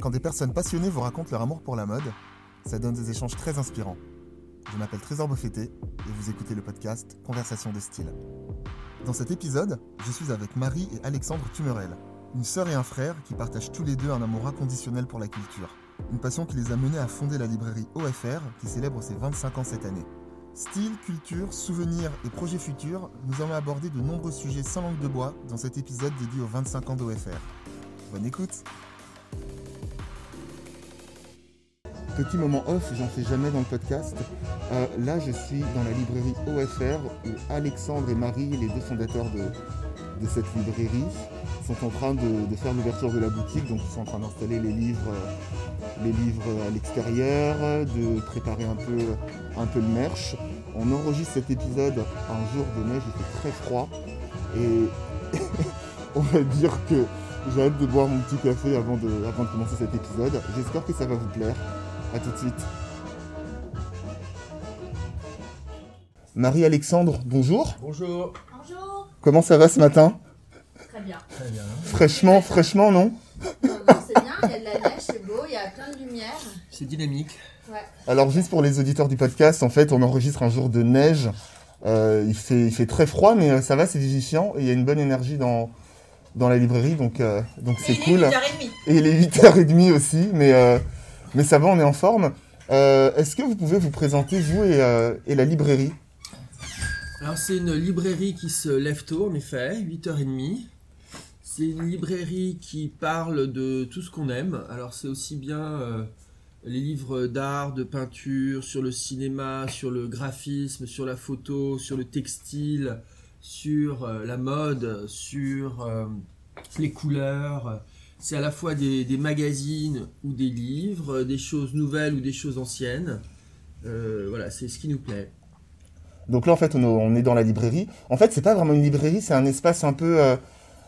Quand des personnes passionnées vous racontent leur amour pour la mode, ça donne des échanges très inspirants. Je m'appelle Trésor Beaufetté et vous écoutez le podcast Conversation de style. Dans cet épisode, je suis avec Marie et Alexandre Tumerel, une sœur et un frère qui partagent tous les deux un amour inconditionnel pour la culture. Une passion qui les a menés à fonder la librairie OFR qui célèbre ses 25 ans cette année. Style, culture, souvenirs et projets futurs, nous allons aborder de nombreux sujets sans langue de bois dans cet épisode dédié aux 25 ans d'OFR. Bonne écoute Petit moment off, j'en fais jamais dans le podcast. Euh, là, je suis dans la librairie OFR où Alexandre et Marie, les deux fondateurs de, cette librairie, sont en train de, faire l'ouverture de la boutique. Donc, ils sont en train d'installer les livres, euh, à l'extérieur, de préparer un peu, un peu merch. On enregistre cet épisode un jour de neige, il fait très froid. Et on va dire que j'ai hâte de boire mon petit café avant de commencer cet épisode. J'espère que ça va vous plaire. A tout de suite. Marie-Alexandre, bonjour. Bonjour. Bonjour. Comment ça va ce matin? Très bien. Très bien. Fraîchement, fraîchement, non? Non, non, c'est bien, il y a de la neige, c'est beau, il y a plein de lumière. C'est dynamique. Ouais. Alors juste pour les auditeurs du podcast, en fait, on enregistre un jour de neige. Euh, il, fait, il fait très froid, mais euh, ça va, c'est vivifiant. Et il y a une bonne énergie dans, dans la librairie, donc euh, donc c'est Et cool. Il est 8h30. Et il est 8h30 aussi, mais, euh, mais ça va, on est en forme. Euh, Est-ce que vous pouvez vous présenter, vous et, euh, la librairie? Alors c'est une librairie qui se lève tôt en effet, 8h30. C'est une librairie qui parle de tout ce qu'on aime. Alors c'est aussi bien euh, les livres d'art, de peinture, sur le cinéma, sur le graphisme, sur la photo, sur le textile, sur la mode, sur les couleurs. C'est à la fois des, des magazines ou des livres, des choses nouvelles ou des choses anciennes. Euh, voilà, c'est ce qui nous plaît. Donc là, en fait, on, on est dans la librairie. En fait, c'est pas vraiment une librairie, c'est un espace un peu, euh,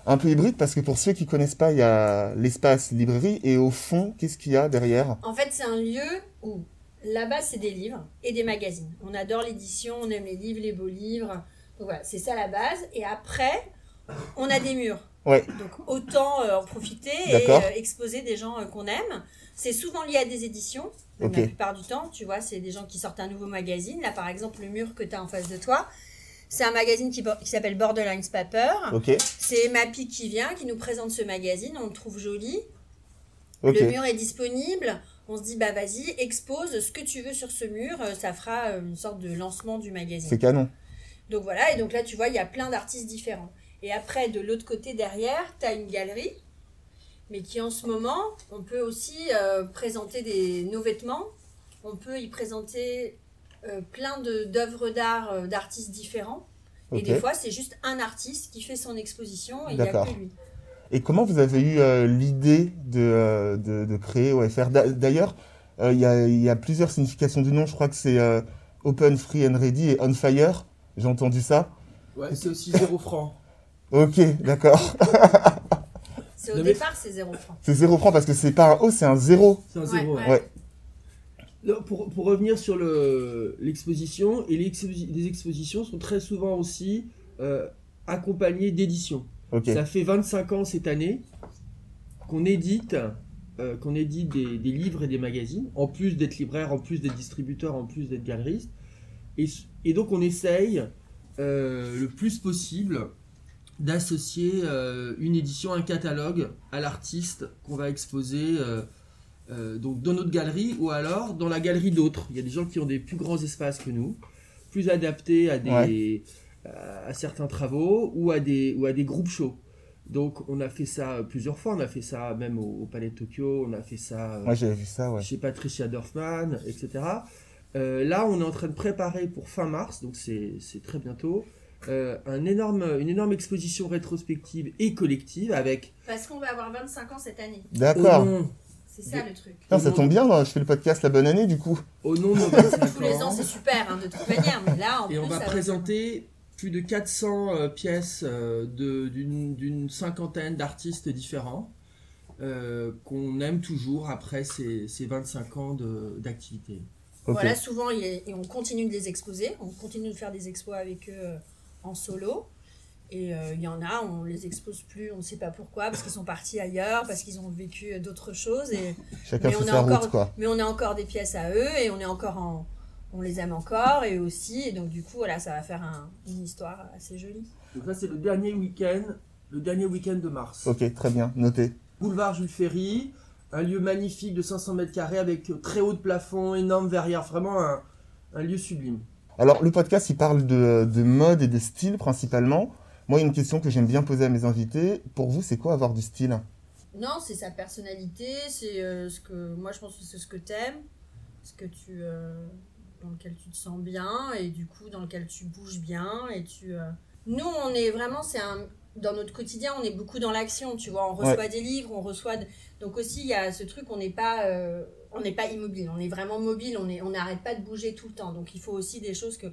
un peu hybride parce que pour ceux qui connaissent pas, il y a l'espace librairie et au fond, qu'est-ce qu'il y a derrière? En fait, c'est un lieu où là-bas, c'est des livres et des magazines. On adore l'édition, on aime les livres, les beaux livres. Donc voilà, c'est ça la base. Et après, on a des murs. Ouais. Donc autant euh, en profiter et euh, exposer des gens euh, qu'on aime. C'est souvent lié à des éditions. La plupart du temps, tu vois, c'est des gens qui sortent un nouveau magazine. Là, par exemple, le mur que tu as en face de toi, c'est un magazine qui, qui s'appelle Borderlines Paper. C'est Mappy qui vient, qui nous présente ce magazine. On le trouve joli. Le mur est disponible. On se dit, bah vas-y, expose ce que tu veux sur ce mur. Ça fera une sorte de lancement du C'est magazine. canon. Donc voilà, et donc là, tu vois, il y a plein d'artistes différents. Et après, de l'autre côté derrière, tu as une galerie, mais qui en ce moment, on peut aussi euh, présenter des, nos vêtements. On peut y présenter euh, plein de- d'œuvres d'art euh, d'artistes différents. Et des fois, c'est juste un artiste qui fait son exposition et il n'y a D'accord. que lui. Et comment vous avez eu euh, l'idée de, de, de créer OFR D'a- D'ailleurs, euh, il y, a, il y a plusieurs significations du nom. Je crois que c'est euh, Open, Free and Ready et On Fire. J'ai entendu ça. Ouais, c'est aussi zéro franc. Ok, d'accord. C'est au Non, mais- départ, c'est zéro franc. C'est zéro franc parce que c'est pas un O, c'est un zéro. C'est un Ouais, zéro. ouais. Ouais. Non, pour, pour revenir sur le- l'exposition, et les, exposi- les expositions sont très souvent aussi euh, accompagnées d'éditions. Ok. Ça fait 25 ans cette année qu'on édite, euh, qu'on édite des, des livres et des magazines, en plus d'être libraire, en plus d'être distributeur, en plus d'être galeriste. Et, s- et donc on essaye euh, le plus possible d'associer euh, une édition, un catalogue à l'artiste qu'on va exposer euh, euh, donc dans notre galerie ou alors dans la galerie d'autres. Il y a des gens qui ont des plus grands espaces que nous, plus adaptés à des Ouais. à, certains travaux ou à des ou à des groupes shows. Donc on a fait ça plusieurs fois, on a fait ça même au, au Palais de Tokyo, on a fait ça Moi, j'avais vu ça, ouais. chez Patricia Dorfman, etc. Euh, là, on est en train de préparer pour fin mars, donc c'est c'est très bientôt, euh, un énorme, une énorme exposition rétrospective et collective avec. Parce qu'on va avoir 25 ans cette année. D'accord. Nom, C'est ça le truc. Putain, ça tombe bien, moi, je fais le podcast La Bonne Année, du coup. au nom de nos 25 Tous les ans, ans. c'est super, hein, de toute manière. Mais là, en Et plus, on va présenter plus de 400 euh, pièces euh, de- d'une cinquantaine d'artistes différents euh, qu'on aime toujours après ces, ces 25 ans de- d'activité. Voilà, souvent, il y a- et on continue de les exposer. On continue de faire des expos avec eux euh, en solo. Et euh, il y en a, on les expose plus, on ne sait pas pourquoi, parce qu'ils sont partis ailleurs, parce qu'ils ont vécu d'autres choses. Et, Chacun mais, fait on sa a route, encore, quoi. mais on a encore des pièces à eux et on est encore en, on les aime encore et aussi. Et donc du coup, voilà, ça va faire un- une histoire assez jolie. Donc ça c'est le dernier week-end, le dernier week-end de mars. Ok, très bien, noté. Boulevard Jules Ferry, un lieu magnifique de 500 mètres carrés avec euh, très haut de plafond, énorme verrière, vraiment un, un lieu sublime. Alors, le podcast, il parle de, de mode et de style principalement. Moi, il y a une question que j'aime bien poser à mes invités. Pour vous, c'est quoi avoir du style? Non, c'est sa personnalité, c'est euh, ce que moi je pense que c'est ce que t'aimes, ce que tu euh, dans lequel tu te sens bien et du coup dans lequel tu bouges bien et tu. euh, Nous, on est vraiment, c'est un dans notre quotidien, on est beaucoup dans l'action, tu vois. On reçoit des livres, on reçoit. de- Donc aussi, il y a ce truc, on n'est pas, euh, on n'est pas immobile, on est vraiment mobile, on est, on n'arrête pas de bouger tout le temps. Donc il faut aussi des choses que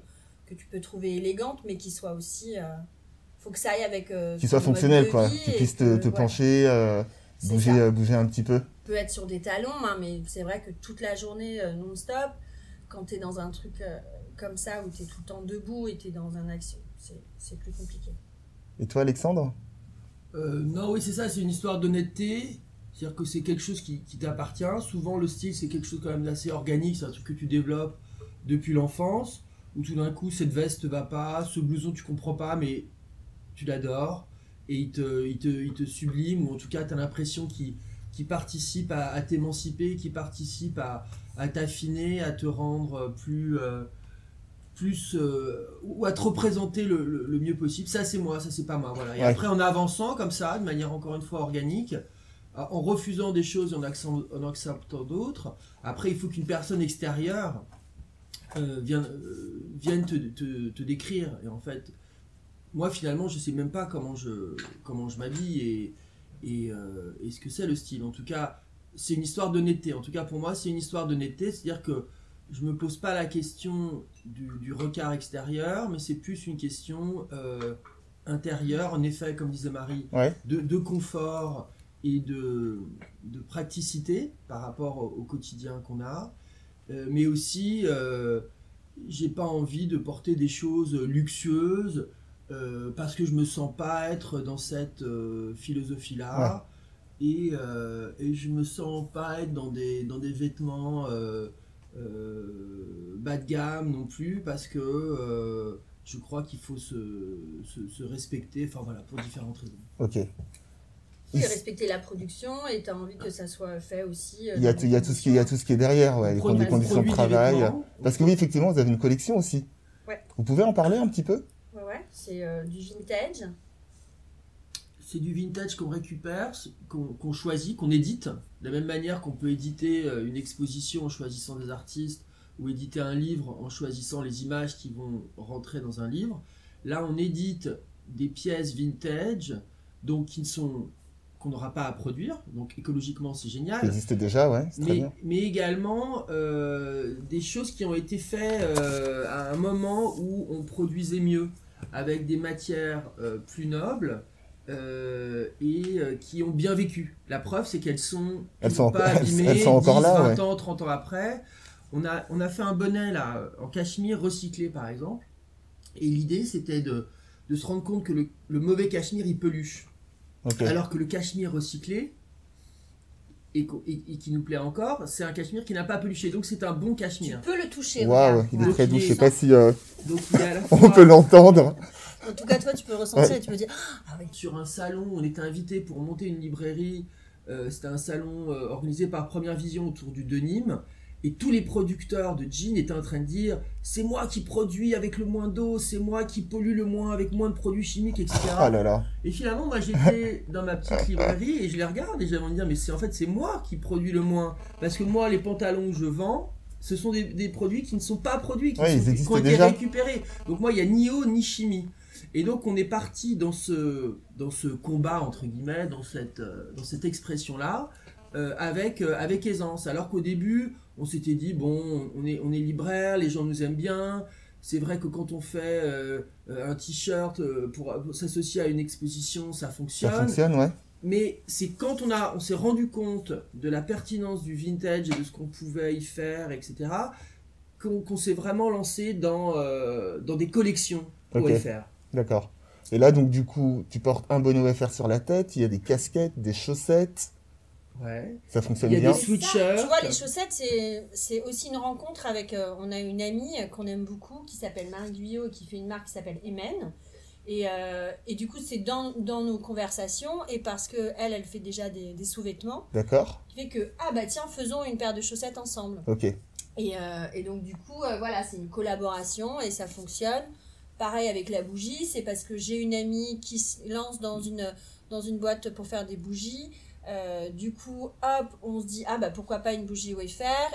que tu peux trouver élégantes, mais qui soient aussi. euh, faut que ça aille avec. euh, Qui ton soit mode fonctionnel, de quoi. Qui et puisse te, que- te ouais. pencher, euh, bouger, euh, bouger un petit peu. peut être sur des talons, hein, mais c'est vrai que toute la journée euh, non-stop, quand tu es dans un truc euh, comme ça où tu es tout le temps debout et tu es dans un action, c'est c'est plus compliqué. Et toi, Alexandre? Euh, non, oui, c'est ça, c'est une histoire d'honnêteté. C'est-à-dire que c'est quelque chose qui, qui t'appartient. Souvent, le style, c'est quelque chose quand même d'assez organique. C'est un truc que tu développes depuis l'enfance. Où tout d'un coup, cette veste te va pas, ce blouson, tu comprends pas, mais tu l'adores. Et il te, il, te, il te sublime, ou en tout cas, tu as l'impression qu'il qu'il participe à, à t'émanciper, qui participe à, à t'affiner, à te rendre plus. euh, plus euh, ou à te représenter le, le- le mieux possible. Ça, c'est moi, ça, c'est pas moi. Voilà. Et Ouais. après, en avançant comme ça, de manière encore une fois organique, euh, en refusant des choses et en, acceptant d'autres, après, il faut qu'une personne extérieure euh, vienne, euh, vienne te, te- te décrire. Et en fait, moi, finalement, je sais même pas comment je, comment je m'habille et, et, euh, et ce que c'est le style. En tout cas, c'est une histoire d'honnêteté. En tout cas, pour moi, c'est une histoire d'honnêteté. C'est-à-dire que je me pose pas la question du, du regard extérieur, mais c'est plus une question intérieure, en effet, comme disait Marie, Ouais. de, de confort et de, de praticité par rapport au, au quotidien qu'on a, Euh, mais aussi, euh, j'ai pas envie de porter des choses luxueuses euh, parce que je me sens pas être dans cette euh, philosophie-là. Et, et je me sens pas être dans des, dans des vêtements bas de gamme non plus parce que je crois qu'il faut se, se, se respecter, enfin voilà, pour différentes raisons. Ok. Et respecter la production et tu as envie que ça soit fait aussi. euh, Il y a, tout- il y a tout ce qui, il y a tout ce qui est derrière, ouais, les, les conditions on de travail. Parce que oui, effectivement, vous avez une collection aussi. Ouais. Vous pouvez en parler un petit peu? Ouais, ouais, c'est euh, du vintage. c'est du vintage qu'on récupère, qu'on qu'on choisit, qu'on édite. De la même manière qu'on peut éditer euh, une exposition en choisissant des artistes ou éditer un livre en choisissant les images qui vont rentrer dans un livre. Là, on édite des pièces vintage, donc qui ne sont qu'on n'aura pas à produire. Donc écologiquement, c'est Ça génial. existe déjà, ouais, très Mais, bien. mais également euh, des choses qui ont été faites euh, à un moment où on produisait mieux, avec des matières euh, plus nobles et qui ont bien vécu. La preuve, c'est qu'elles sont, Elles sont pas abîmées, elles sont encore 10, là, 20 ouais. ans, 30 ans après. On a, on a fait un bonnet là, en cachemire recyclé par exemple. Et l'idée, c'était de, de se rendre compte que le, le mauvais cachemire, il peluche. Alors que le cachemire recyclé, et, qu'au- et- et qui nous plaît encore, c'est un cachemire qui n'a pas peluché. Donc c'est un bon Tu cachemire. peux le toucher. Waouh, il est très doux. Je sais Il est- pas si euh, Donc il y a à la on peut l'entendre. En tout cas, toi, tu peux le ressentir Ouais. et tu peux dire Ah oui. sur un salon, on était invité pour monter une librairie. Euh, C'était un salon euh, organisé par Première Vision autour du denim. Et tous les producteurs de jeans étaient en train de dire c'est moi qui produis avec le moins d'eau, c'est moi qui pollue le moins avec moins de produits chimiques, etc. Oh là là. Et finalement, moi j'étais dans ma petite librairie et je les regarde et j'avais envie de dire, mais c'est en fait c'est moi qui produis le moins. Parce que moi, les pantalons que je vends, ce sont des, des produits qui ne sont pas produits, qui, Ouais, sont- ils qui existent ont été déjà. récupérés. Donc moi, il y a ni eau ni chimie. Et donc on est parti dans ce, dans ce combat, entre guillemets, dans cette, euh, dans cette expression-là, euh, avec, euh, avec aisance. Alors qu'au début, on s'était dit, bon, on est, on est libraire, les gens nous aiment bien. C'est vrai que quand on fait euh, euh, un t-shirt euh, pour, pour s'associer à une exposition, ça Ça fonctionne. fonctionne, ouais. Mais c'est quand on, a, on s'est rendu compte de la pertinence du vintage et de ce qu'on pouvait y faire, etc., qu'on s'est vraiment lancé dans, euh, dans des collections pour faire. D'accord. Et là, donc, du coup, tu portes un bonnet OFR sur la tête, il y a des casquettes, des chaussettes. Ouais. Ça fonctionne Il y a bien. des sweatshirts. Tu vois, les chaussettes, c'est- c'est aussi une rencontre avec. euh, on a une amie qu'on aime beaucoup qui s'appelle Marie Guyot et qui fait une marque qui s'appelle Emen. Et, euh, et du coup, c'est dans, dans nos conversations et parce que elle, elle fait déjà des, des sous-vêtements, D'accord qui fait que ah bah tiens, faisons une paire de chaussettes ensemble. Ok. Et, euh, et donc du coup, euh, voilà, c'est une collaboration et ça fonctionne. Pareil avec la bougie, c'est parce que j'ai une amie qui se lance dans une, dans une boîte pour faire des bougies. Euh, du coup, hop, on se dit, ah bah pourquoi pas une bougie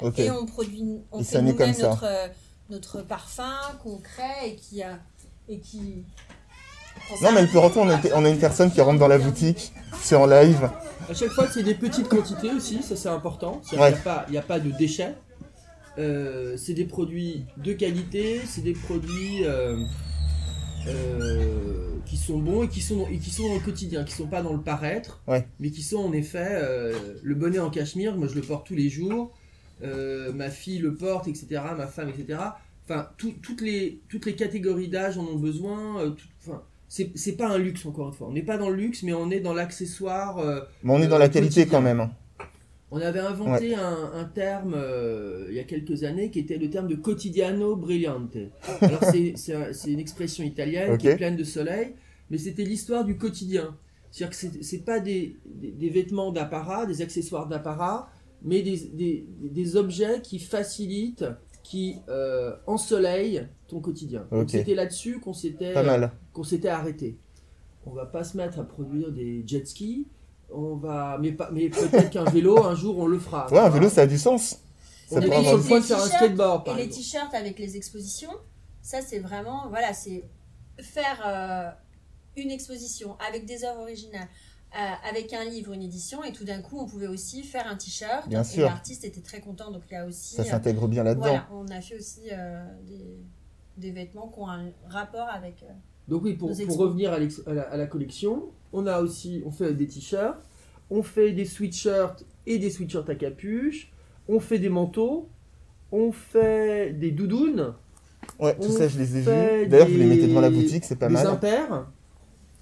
Ok. Et on produit, on Et fait nous-mêmes notre, euh, notre parfum qu'on crée et qui a... Et qui... Non, mais elle peut rentrer, on a, on a une personne qui rentre dans la boutique, c'est en live. À chaque fois, c'est des petites quantités aussi, ça c'est important. Il Ouais. n'y a, pas- y a pas de déchets. Euh, c'est des produits de qualité, c'est des produits euh, qui sont bons et qui sont, et qui sont dans le quotidien, qui sont pas dans le paraître, Ouais. mais qui sont en effet euh, le bonnet en cachemire. Moi, je le porte tous les jours. Euh, ma fille le porte, etc. Ma femme, etc. Enfin, tout- toutes les toutes les catégories d'âge en ont besoin. euh, tout- enfin, c'est c'est pas un luxe encore une fois. On n'est pas dans le luxe, mais on est dans l'accessoire. euh, Mais on est dans la qualité quotidien. quand même. On avait inventé un, un terme euh, il y a quelques années qui était le terme de quotidiano brillante. Alors c'est- c'est un- c'est une expression italienne qui est pleine de soleil, mais c'était l'histoire du quotidien. C'est-à-dire que c'est- pas des, des- des vêtements d'apparat, des accessoires d'apparat, mais des, des- des objets qui facilitent, qui euh, ensoleillent ton quotidien. Donc Ok. c'était là-dessus qu'on s'était qu'on s'était arrêté. On va pas se mettre à produire des jet skis. On va, mais, pas, mais peut-être qu'un vélo, un jour, on le fera. Ouais, un vélo, ça a du sens. On Ça est peut Et sur le les point de faire un skateboard, Et par les exemple. t-shirts avec les expositions, ça c'est vraiment, voilà, c'est faire euh, une exposition avec des œuvres originales, euh, avec un livre, une édition, et tout d'un coup on pouvait aussi faire un t-shirt. Bien et sûr. l'artiste était très content, donc il y a aussi. Ça euh, s'intègre bien là-dedans. voilà, on a fait aussi euh, des, des vêtements qui ont un rapport avec. Donc oui, pour, pour revenir à, la, à la collection, on a aussi, on fait des t-shirts, on fait des sweatshirts et des sweatshirts à capuche, on fait des manteaux, on fait des doudounes, Ouais, tout ça, je les ai vus. D'ailleurs, vous les des- mettez devant la boutique, c'est pas des mal. impairs,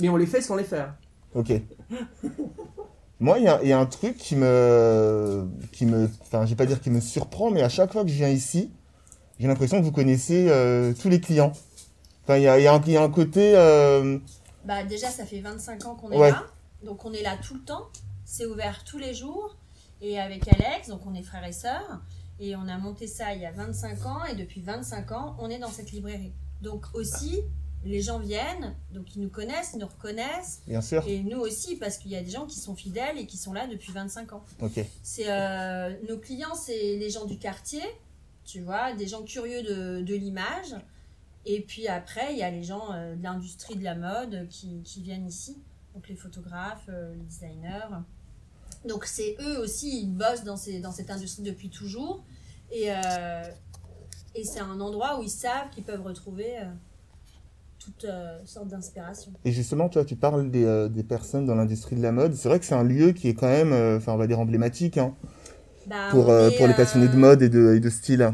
mais on les fait sans les faire. Ok. Moi, il y, a- il y a un truc qui me, qui me, enfin, je vais pas dire qui me surprend, mais à chaque fois que je viens ici, j'ai l'impression que vous connaissez euh, tous les clients. Enfin, il y a, y a y a un côté, euh, Bah déjà, ça fait 25 ans qu'on est Ouais. là. Donc on est là tout le temps. C'est ouvert tous les jours. Et avec Alex, donc on est frères et sœurs. Et on a monté ça il y a 25 ans. Et depuis 25 ans, on est dans cette librairie. Donc aussi, les gens viennent. Donc ils nous connaissent, ils nous reconnaissent. bien sûr. Et nous aussi, parce qu'il y a des gens qui sont fidèles et qui sont là depuis 25 ans. Ok. C'est euh, nos clients, c'est les gens du quartier, tu vois, des gens curieux de, de l'image. Et puis après, il y a les gens euh, de l'industrie de la mode qui, qui viennent ici, donc les photographes, euh, les designers. Donc c'est eux aussi, ils bossent dans, ces, dans cette industrie depuis toujours. Et, euh, et c'est un endroit où ils savent qu'ils peuvent retrouver euh, toutes euh, sortes d'inspirations. Et justement, toi, tu parles des, des personnes dans l'industrie de la mode. C'est vrai que c'est un lieu qui est quand même, enfin, on va dire emblématique hein, Bah, pour, est, pour les passionnés de mode et de, et de style.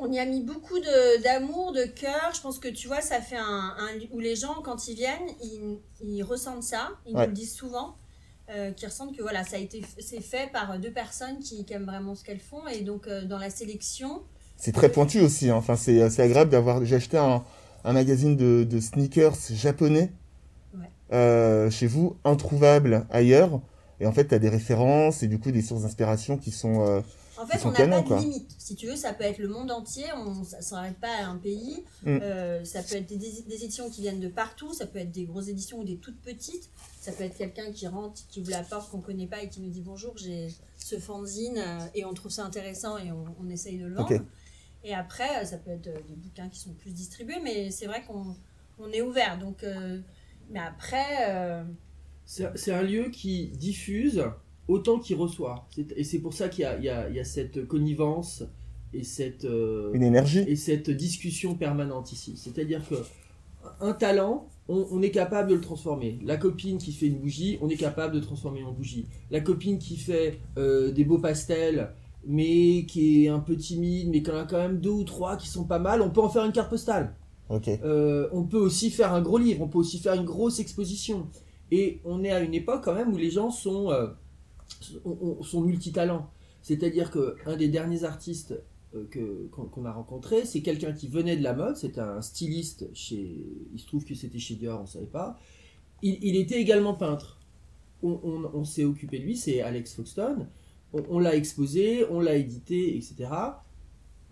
On y a mis beaucoup de- d'amour, de, cœur. Je pense que tu vois, ça fait un, où les gens, quand ils viennent, ils, ils ressentent ça. Ils Ouais. nous le disent souvent. Euh, qui ressentent que voilà, ça a été c'est fait par deux personnes qui, qui aiment vraiment ce qu'elles font. Et donc, euh, dans la sélection, C'est très pointu aussi. hein. Enfin, c'est c'est agréable d'avoir. J'ai acheté un, un magazine de, de sneakers japonais Ouais. euh, chez vous, introuvable ailleurs. Et en fait, tu as des références et du coup des sources d'inspiration qui sont. En fait, on n'a pas de quoi. limite. Si tu veux, ça peut être le monde entier. On, ça ne s'arrête pas à un pays. Mm. Euh, ça peut être des, des éditions qui viennent de partout. Ça peut être des grosses éditions ou des toutes petites. Ça peut être quelqu'un qui rentre, qui ouvre la porte qu'on connaît pas et qui nous dit bonjour, j'ai ce fanzine euh, et on trouve ça intéressant et on, on essaye de le vendre. Et après, euh, ça peut être euh, des bouquins qui sont plus distribués, mais c'est vrai qu'on on est ouvert. Donc, euh, mais après, euh, C'est c'est un lieu qui diffuse autant qu'il reçoit. Et c'est pour ça qu'il y y y a cette connivence et cette, euh, une énergie. et cette discussion permanente ici. C'est-à-dire que un talent, on, on est capable de le transformer. La copine qui fait une bougie, on est capable de transformer en bougie. La copine qui fait euh, des beaux pastels, mais qui est un peu timide, mais qui en a quand même deux ou trois qui sont pas mal, on peut en faire une carte postale. Euh, on peut aussi faire un gros livre, on peut aussi faire une grosse exposition. Et on est à une époque quand même où les gens sont, sont multitalents. C'est-à-dire qu'un des derniers artistes euh, qu'on a rencontré, c'est quelqu'un qui venait de la mode, c'était un styliste chez... Il se trouve que c'était chez Dior, on ne savait pas. Il, il était également peintre. On, on- on s'est occupé de lui, c'est Alex Foxton. On, on l'a exposé, on l'a édité, etc.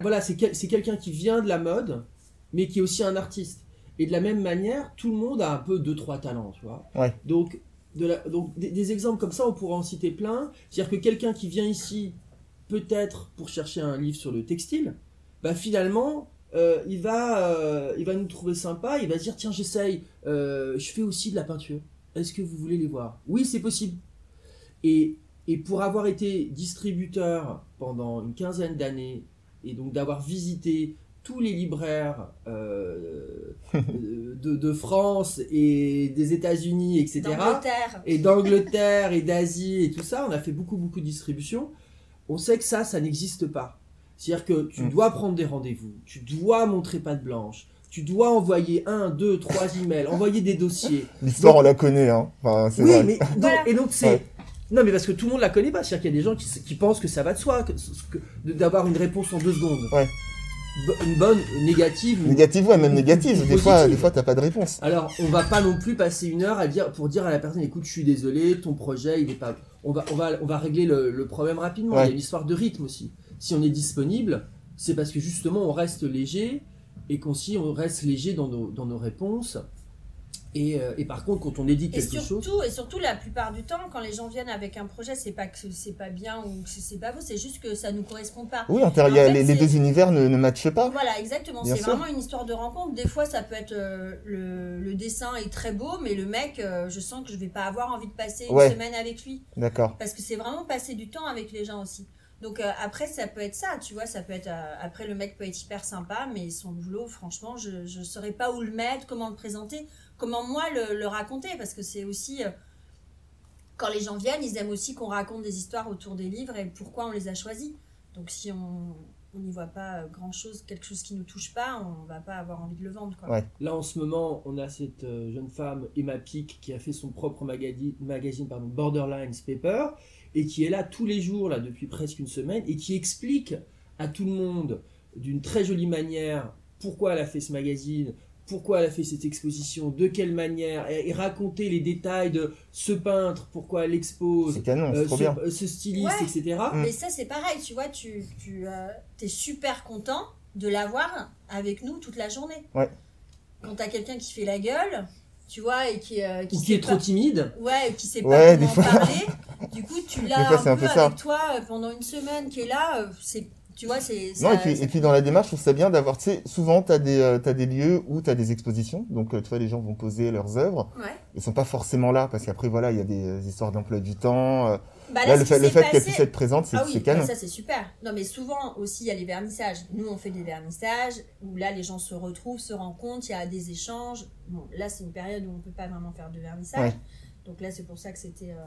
Voilà, c'est quel- c'est quelqu'un qui vient de la mode, mais qui est aussi un artiste. Et de la même manière, tout le monde a un peu deux, trois talents, tu vois. Ouais. Donc, donc des, exemples comme ça, on pourrait en citer plein. C'est-à-dire que quelqu'un qui vient ici, peut-être pour chercher un livre sur le textile, bah finalement, euh, il, va, euh, il va nous trouver sympa, il va dire, tiens, j'essaye, euh, je fais aussi de la peinture. Est-ce que vous voulez les voir? Oui, c'est possible. Et, et pour avoir été distributeur pendant une quinzaine d'années, et donc d'avoir visité tous les libraires euh, de, de France et des États-Unis, etc. D'Angleterre. Et d'Angleterre et d'Asie et tout ça, on a fait beaucoup beaucoup de distributions. On sait que ça, ça n'existe pas. C'est-à-dire que tu Mm. dois prendre des rendez-vous, tu dois montrer patte blanche, tu dois envoyer un, deux, trois emails, envoyer des dossiers. L'histoire, on la connaît, hein. Enfin, c'est Oui, vrai. mais donc- et donc c'est. Ouais. Non, mais parce que tout le monde la connaît pas. C'est-à-dire qu'il y a des gens qui, qui pensent que ça va de soi, que- que- de- d'avoir une réponse en deux secondes. Ouais. Une bonne, négative. ou- Négative, ouais, même négative. Des fois, des fois, t'as pas de réponse. Alors, on va pas non plus passer une heure à dire, pour dire à la personne, écoute, je suis désolé, ton projet, il est pas. On va, on va, on va régler le, le problème rapidement. Ouais. Il y a une histoire de rythme aussi. Si on est disponible, c'est parce que justement, on reste léger et qu'on si on reste léger dans nos, dans nos réponses. Et, euh, et par contre, quand on édite Et quelque chose. surtout, et surtout, la plupart du temps, quand les gens viennent avec un projet, c'est pas que c'est pas bien ou que c'est pas beau, c'est juste que ça nous correspond pas. Oui, inter- En il y a- fait, les, les deux univers ne, ne matchent pas. Voilà, exactement. Bien C'est sûr. vraiment une histoire de rencontre. Des fois, ça peut être euh, le, le dessin est très beau, mais le mec, euh, je sens que je vais pas avoir envie de passer une semaine avec lui. D'accord. Parce que c'est vraiment passer du temps avec les gens aussi. Donc euh, après, ça peut être ça, tu vois, ça peut être... euh, après, le mec peut être hyper sympa, mais son boulot, franchement, je ne saurais pas où le mettre, comment le présenter, comment moi le, le raconter, parce que c'est aussi... euh, quand les gens viennent, ils aiment aussi qu'on raconte des histoires autour des livres et pourquoi on les a choisis. Donc si on on n'y voit pas euh, grand-chose, quelque chose qui nous touche pas, on va pas avoir envie de le vendre. Quoi. Ouais. Là, en ce moment, on a cette euh, jeune femme, Emma Pic, qui a fait son propre magazine, magazine pardon, Borderlines Paper, et qui est là tous les jours, là, depuis presque une semaine, et qui explique à tout le monde, d'une très jolie manière, pourquoi elle a fait ce magazine, pourquoi elle a fait cette exposition, de quelle manière, et, et raconter les détails de ce peintre, pourquoi elle expose, C'est canon, c'est euh, trop ce, bien. euh, ce styliste, Ouais. etc. Mm. Mais ça, c'est pareil, tu vois, tu, tu es super content de l'avoir avec nous toute la journée. Ouais. Quand t'as quelqu'un qui fait la gueule, tu vois, et qui, euh, Ou qui est trop timide. Ouais, et qui sait Ouais, pas des comment fois. parler. Du coup, tu l'as un, c'est un peu peu ça. avec toi euh, pendant une semaine qui est là. euh, C'est, tu vois, c'est. Non, et puis, et puis dans la démarche, je trouve ça bien d'avoir, tu sais, souvent, tu as, des lieux où tu as des expositions. Donc, euh, tu vois, les gens vont poser leurs œuvres. Ouais. Ils sont pas forcément là, parce qu'après, voilà, il y a des euh, histoires d'emploi du temps. euh. Bah Là, le fait, fait qu'elle passé- puisse être présente, c'est Ah oui, canon. ça c'est super. Non mais souvent aussi il y a les vernissages. Nous on fait des vernissages où là les gens se retrouvent, se rencontrent, il y a des échanges. Bon là c'est une période où on peut pas vraiment faire de vernissage. Ouais. Donc là c'est pour ça que c'était... euh,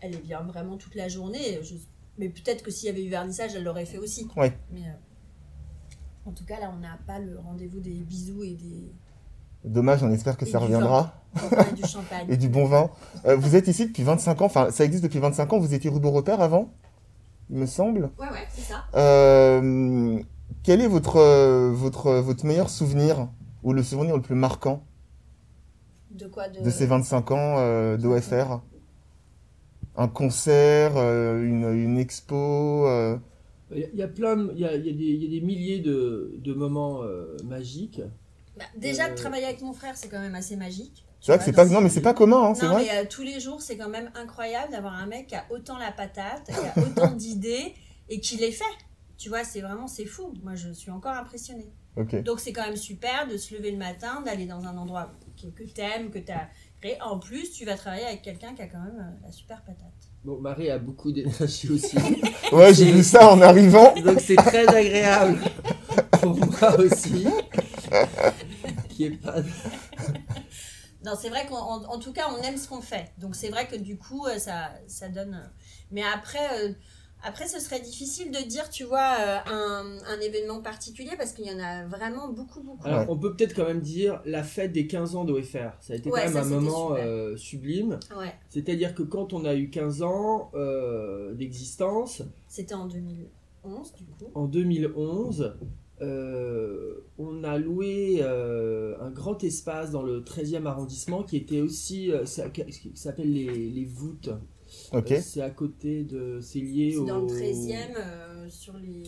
Elle est bien vraiment toute la journée. Je- Mais peut-être que s'il y avait eu vernissage elle l'aurait fait aussi. Ouais. Mais euh, en tout cas là on n'a pas le rendez-vous des bisous et des Dommage, on espère que Et ça du reviendra. et du champagne. Et du bon vin. Euh, vous êtes ici depuis 25 ans, enfin, ça existe depuis 25 ans. Vous étiez rue Beau Repère avant, il me semble. Ouais ouais c'est ça. Euh, quel est votre, votre, votre meilleur souvenir, ou le souvenir le plus marquant De quoi de... de ces 25 ans euh, d'OFR Un concert, euh, une, une expo euh, Il y a- il y a plein de- il y a, il y a des, il y a des milliers de, de moments euh, magiques. Bah, déjà Euh, de travailler avec mon frère c'est quand même assez magique. C'est vrai que c'est pas, non, mais c'est pas commun, hein, c'est Non, vrai. mais euh, tous les jours, c'est quand même incroyable d'avoir un mec qui a autant la patate, qui a autant d'idées et qui les fait. Tu vois, c'est vraiment, c'est fou. Moi, je suis encore impressionnée. Ok. Donc, c'est quand même super de se lever le matin, d'aller dans un endroit que, que t'aimes, que t'as créé. En plus, tu vas travailler avec quelqu'un qui a quand même euh, la super patate. Bon, Marie a beaucoup d'énergie aussi. Ouais, j'ai vu ça en arrivant. Donc c'est très agréable pour moi aussi. Qui est pas... Non, c'est vrai qu'en en, en tout cas, on aime ce qu'on fait. Donc, c'est vrai que du coup, euh, ça, ça donne. euh, Mais après, euh, Après, ce serait difficile de dire, tu vois, euh, un, un événement particulier parce qu'il y en a vraiment beaucoup, beaucoup. Alors, Ouais. on peut peut-être quand même dire la fête des 15 ans d'OFR. Ça a été Ouais, quand même ça, un moment euh, sublime. Ouais, C'est-à-dire que quand on a eu 15 ans euh, d'existence, c'était en 2011, du coup. en 2011, euh, on a loué euh, un grand espace dans le 13e arrondissement qui était aussi, euh, ça- qui s'appelle les, les voûtes. C'est à côté de, c'est lié C'est au... dans le 13e, euh, sur les,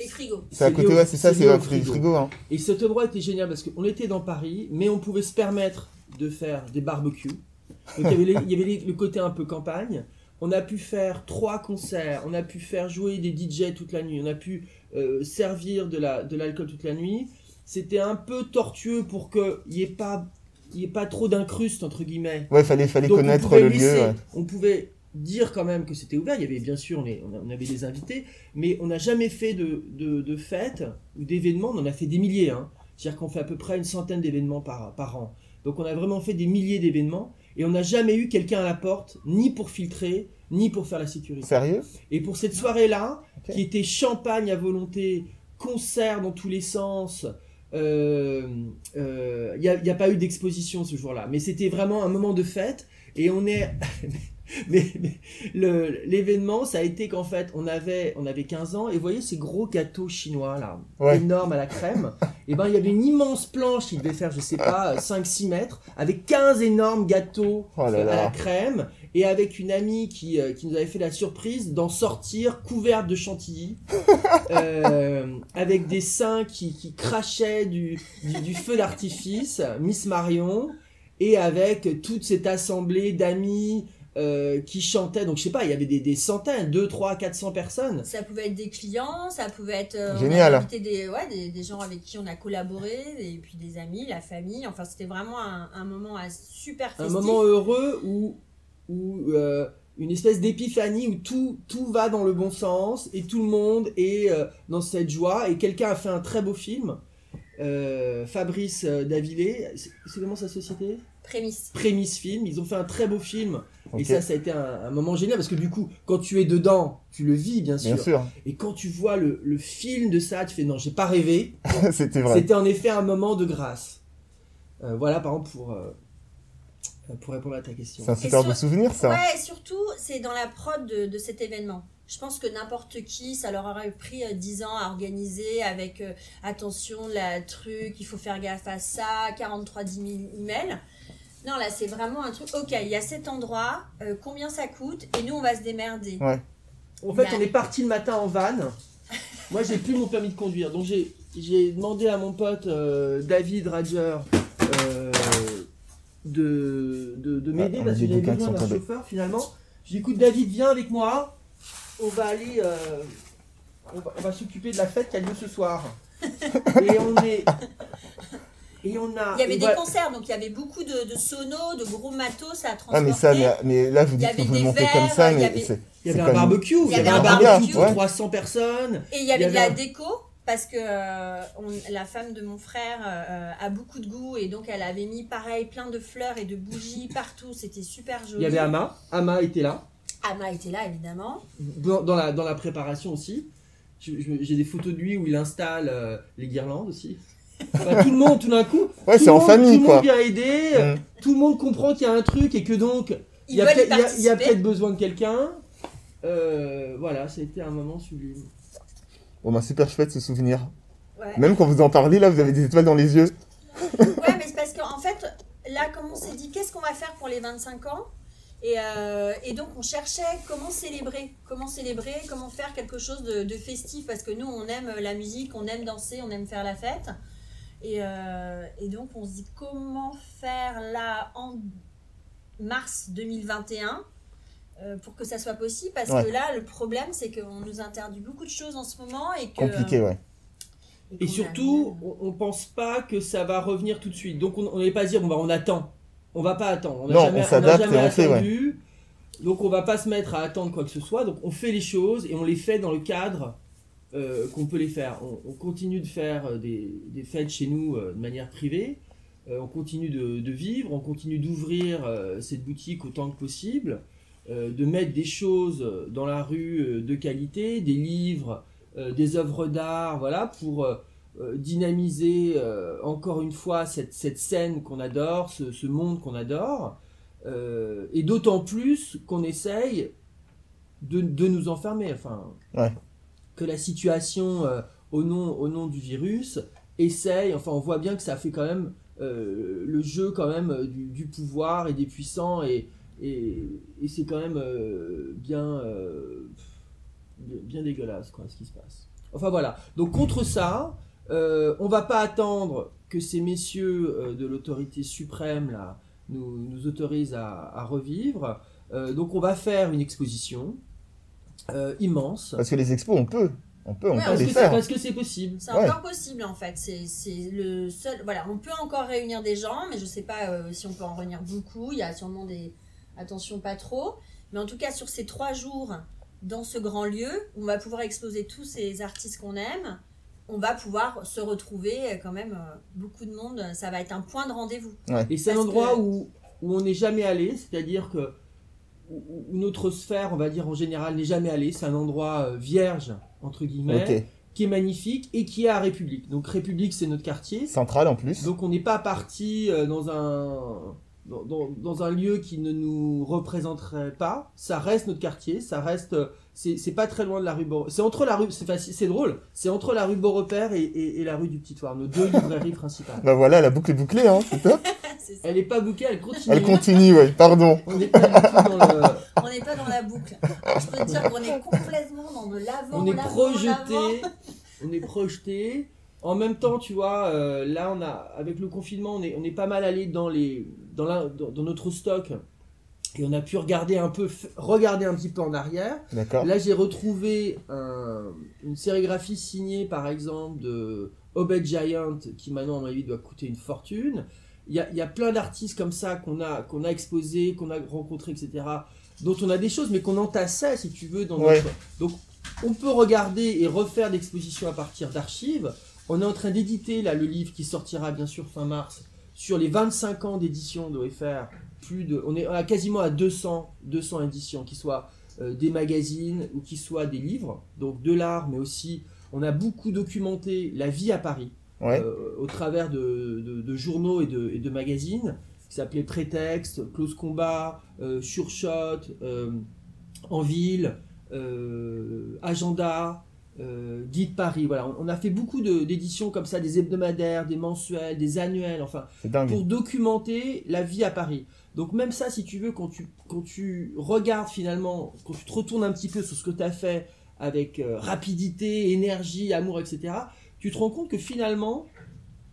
les frigos. C'est à côté, ouais, c'est ça, c'est un frigo. frigo hein. Et cet endroit était génial parce qu'on était dans Paris, mais on pouvait se permettre de faire des barbecues. Donc il y avait, les- il y avait les- le côté un peu campagne. On a pu faire trois concerts, on a pu faire jouer des DJ toute la nuit, on a pu euh, servir de la de l'alcool toute la nuit. C'était un peu tortueux pour qu'il n'y ait pas il y ait pas trop d'incrustes entre guillemets. Ouais, fallait, fallait Donc, connaître le lieu. ouais. On pouvait dire quand même que c'était ouvert. Il y avait bien sûr, on, est- avait des invités, mais on n'a jamais fait de, de, de fêtes ou d'événements. On en a fait des milliers. Hein. C'est-à-dire qu'on fait à peu près une centaine d'événements par, par an. Donc on a vraiment fait des milliers d'événements et on n'a jamais eu quelqu'un à la porte, ni pour filtrer, ni pour faire la sécurité. Sérieux? Et pour cette soirée-là, qui était champagne à volonté, concert dans tous les sens, il n'y a, y a pas eu d'exposition ce jour-là. Mais c'était vraiment un moment de fête. Et on est... mais l'événement, ça a été qu'en fait, on avait, on avait 15 ans. Et vous voyez ces gros gâteaux chinois, là, Ouais. énormes à la crème. et ben, il y avait une immense planche qui devait faire, je sais pas, 5-6 mètres, avec 15 énormes gâteaux Oh là à la crème et avec une amie qui, euh, qui nous avait fait la surprise d'en sortir couverte de chantilly euh, avec des seins qui, qui crachaient du, du, du feu d'artifice, Miss Marion, et avec toute cette assemblée d'amis euh, qui chantaient. Donc je sais pas, il y avait des, des centaines, 2, 3, 400 personnes. Ça pouvait être des clients, ça pouvait être. euh, Génial. On invité des, ouais, des, des gens avec qui on a collaboré, et puis des amis, la famille. Enfin, c'était vraiment un, un moment euh, super festif. Un moment heureux où, où euh, une espèce d'épiphanie où tout, tout va dans le bon sens et tout le monde est euh, dans cette joie. Et quelqu'un a fait un très beau film. Euh, Fabrice euh, Davilé, c'est c'est comment sa société? Prémisse. Prémisse Film, ils ont fait un très beau film et ça ça a été un, un moment génial parce que du coup quand tu es dedans tu le vis bien sûr, Bien sûr, et quand tu vois le, le film de ça tu fais non j'ai pas rêvé c'était vrai. c'était en effet un moment de grâce Euh, voilà par exemple pour, euh, pour répondre à ta question C'est un super beau souvenir, ça. Ouais, et surtout, c'est dans la prod de, de cet événement. Je pense que n'importe qui, ça leur aurait pris euh, 10 ans à organiser avec euh, attention, la truc, il faut faire gaffe à ça, 43 10 000 emails. Non, là, c'est vraiment un truc. Ok, il y a cet endroit, euh, combien ça coûte, et nous, on va se démerder. Ouais. En fait, Bah. on est parti le matin en van. Moi, j'ai plus mon permis de conduire. Donc, j'ai, j'ai demandé à mon pote euh, David Rager euh, de, de, de m'aider Ah, parce que j'avais qui besoin d'un chauffeur finalement. J'ai dit, écoute, David, viens avec moi. On va aller. euh, on va, on va s'occuper de la fête qui a lieu ce soir. Et on est. Et on a. Il y avait des concerts, donc il y avait beaucoup de, de sonos, de gros matos à transporter. Ah, mais ça, mais, mais là, vous Il y dites que avait vous le montez comme verres, ça, il y mais avait- c'est. Il y avait un barbecue. Il y avait un barbecue barbecue, pour ouais. 300 personnes. Et il y avait Il y de la déco parce que euh, on- la femme de mon frère euh, a beaucoup de goût et donc elle avait mis pareil plein de fleurs et de bougies partout. C'était super joli. Il y avait Ama. Ama était là. Ama était là évidemment. dans, dans la, dans la préparation aussi. J'ai des photos de lui où il installe euh, les guirlandes aussi. Enfin, tout le monde, tout d'un coup, Ouais, tout c'est le en monde- famille, tout le monde vient aider, Mm. tout le monde comprend qu'il y a un truc et que donc il y a peut-être besoin de quelqu'un. Euh, voilà, c'était un moment sublime. Bon, bah, super chouette ce souvenir. Ouais. Même quand vous en parlez, là, vous avez des étoiles dans les yeux. Ouais, mais c'est parce qu'en fait, là, comme on s'est dit, qu'est-ce qu'on va faire pour les 25 ans? Et, euh, et donc, on cherchait comment célébrer, comment célébrer, comment faire quelque chose de, de festif, parce que nous, on aime la musique, on aime danser, on aime faire la fête. Et, euh, et donc, on se dit comment faire là en mars 2021 euh, pour que ça soit possible, parce Ouais. que là, le problème, c'est qu'on nous interdit beaucoup de choses en ce moment et que. Compliqué, ouais. Et surtout, a- on, on pense pas que ça va revenir tout de suite. Donc on n'est pas dire bon bah on attend. On va pas attendre. On n'a Non, jamais, on jamais on fait, ouais. attendu. Donc on va pas se mettre à attendre quoi que ce soit. Donc on fait les choses et on les fait dans le cadre euh, qu'on peut les faire. On, on continue de faire euh, des, des fêtes chez nous euh, de manière privée. On continue de, de vivre. On continue d'ouvrir cette boutique autant que possible. de mettre des choses dans la rue de qualité, des livres, des œuvres d'art, voilà, pour dynamiser encore une fois cette, cette scène qu'on adore, ce, ce monde qu'on adore, et d'autant plus qu'on essaye de, de nous enfermer, enfin, Ouais. Que la situation euh, au, nom, au nom du virus essaye, enfin on voit bien que ça fait quand même euh, le jeu quand même euh, du, pouvoir et des puissants et, et, c'est quand même bien, bien dégueulasse quoi ce qui se passe. Enfin voilà, donc contre ça, on va pas attendre que ces messieurs de l'autorité suprême là nous, autorisent à, revivre. Donc on va faire une exposition euh, immense. Parce que les expos, on peut. On peut, on Ouais, les que c'est- faire. parce que c'est possible. C'est Ouais. encore possible en fait. C'est c'est le seul. Voilà, on peut encore réunir des gens, mais je sais pas euh, si on peut en réunir beaucoup. Il y a sûrement des. Attention, pas trop. Mais en tout cas, sur ces trois jours dans ce grand lieu, on va pouvoir exposer tous ces artistes qu'on aime. On va pouvoir se retrouver euh, quand même euh, beaucoup de monde. Ça va être un point de rendez-vous. Et c'est un endroit que- où, où on n'est jamais allé, c'est-à-dire que où, où notre sphère, on va dire en général, n'est jamais allé. C'est un endroit euh, vierge, entre guillemets, qui est magnifique et qui est à République. Donc République, c'est notre quartier. Central en plus. Donc on n'est pas parti euh, dans un dans, dans- dans un lieu qui ne nous représenterait pas. Ça reste notre quartier, ça reste euh, c'est pas très loin de la rue C'est entre la rue c'est facile, c'est drôle. C'est entre la rue Beaurepaire et, et, et la rue du Petit Toir, nos deux librairies principales. Bah voilà, la boucle est bouclée, hein, c'est top. C'est ça. Elle est pas bouquée, elle continue. Elle continue, ouais, pardon. On n'est pas dans le On n'est pas dans la boucle. Je peux te dire qu'on est complètement dans de l'avant. on est projeté, on est projeté. En même temps, tu vois, euh, là, on a, avec le confinement, on est, on est pas mal allé dans les, dans, la- dans, dans notre stock et on a pu regarder un peu, regarder un petit peu en arrière. D'accord. Là, j'ai retrouvé un- une sérigraphie signée, par exemple, de Obed Giant, qui maintenant, à mon avis, doit coûter une fortune. Il y a, il y a plein d'artistes comme ça qu'on a, qu'on a exposés, qu'on a rencontrés, etc., dont on a des choses, mais qu'on entassait, si tu veux, dans Ouais. notre... Donc, on peut regarder et refaire l'exposition à partir d'archives. On est en train d'éditer, là, le livre qui sortira, bien sûr, fin mars, sur les 25 ans d'édition d'OFR. Plus de, on est à quasiment à 200, 200 éditions, qui soient euh, des magazines ou qui soient des livres, donc de l'art, mais aussi on a beaucoup documenté la vie à Paris Ouais. euh, au travers de, de- de journaux et de, et de magazines qui s'appelaient Prétexte, Close Combat, euh, Surshot, euh, En Ville, euh, Agenda, Guide Paris. Voilà, on, on a fait beaucoup d'éditions comme ça, des hebdomadaires, des mensuels, des annuels, enfin pour documenter la vie à Paris. Donc même ça, si tu veux, quand tu, quand tu regardes finalement, quand tu te retournes un petit peu sur ce que tu as fait avec euh, rapidité, énergie, amour, etc., tu te rends compte que finalement,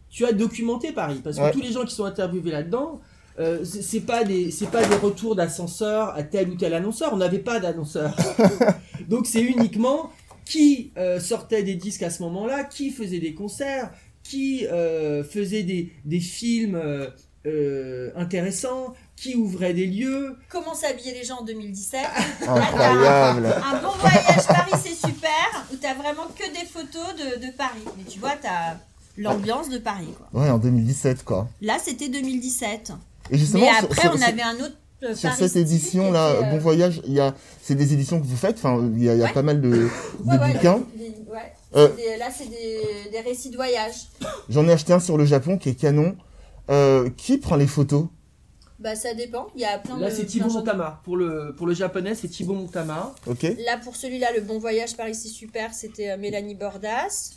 tu as documenté Paris. Parce que Ouais. tous les gens qui sont interviewés là-dedans, euh, c'est pas des c'est pas des retours d'ascenseur à tel ou tel annonceur. On n'avait pas d'annonceur. Donc c'est uniquement qui euh, sortait des disques à ce moment-là, qui faisait des concerts, qui euh, faisait des, des films euh, intéressants, qui ouvrait des lieux. Comment s'habiller les gens en 2017 Incroyable. Un bon voyage Paris, c'est super, où t'as vraiment que des photos de, de Paris. Mais tu vois, t'as l'ambiance de Paris, quoi. Ouais, en 2017, quoi. Là, c'était 2017. Et justement, Mais après, sur- on sur- avait un autre euh, Sur Paris cette édition là, euh, Bon Voyage, il y a, c'est des éditions que vous faites. Enfin, il y a, il y a Ouais. pas mal de, de ouais, ouais, bouquins. des-. Euh. Des- là, c'est des, des récits de voyage. J'en ai acheté un sur le Japon qui est canon. Euh, qui prend les photos? Bah, ça dépend. Il y a plein Là, de. c'est plein Thibaut Montama. Pour le, pour le japonais, c'est Thibaut Montama, Ok. Là, pour celui-là, le bon voyage Paris, c'est super, c'était euh, Mélanie Bordas.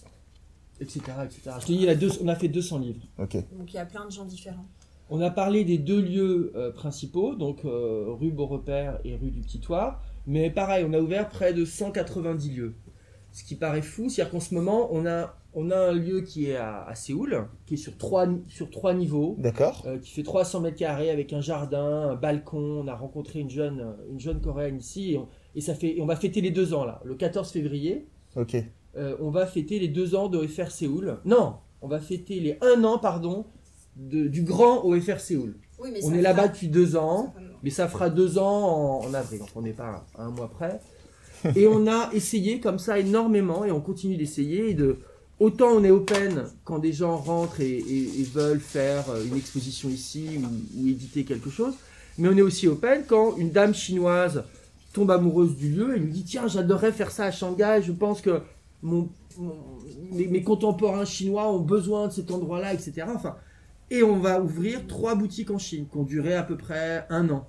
etc. etc. Je te dis, il y a deux, on a fait 200 livres. Ok. Donc, il y a plein de gens différents. On a parlé des deux lieux euh, principaux, donc euh, rue Beaurepaire et rue du Petit Toit. Mais pareil, on a ouvert près de 190 lieux. Ce qui paraît fou, c'est-à-dire qu'en ce moment, on a, on a un lieu qui est à, à Séoul, qui est sur trois, sur trois niveaux, D'accord. euh, qui fait 300 mètres carrés avec un jardin, un balcon. On a rencontré une jeune, une jeune coréenne ici et on, et ça fait, et on va fêter les deux ans là, le 14 février. Ok. Euh, on va fêter les deux ans de FR Séoul. Non, on va fêter les un an, pardon, de- du grand OFR Séoul. Oui, mais On ça est là-bas depuis deux ans, ça mais ça fera deux ans en, en avril, donc on n'est pas à un mois près. Et on a essayé comme ça énormément, et on continue d'essayer. autant on est open quand des gens rentrent et, veulent faire euh, une exposition ici ou, éditer quelque chose, Mais on est aussi open quand une dame chinoise tombe amoureuse du lieu et nous dit tiens j'adorerais faire ça à Shanghai, je pense que mes contemporains chinois ont besoin de cet endroit-là, etc. Enfin, et on va ouvrir trois boutiques en Chine qui ont duré à peu près un an.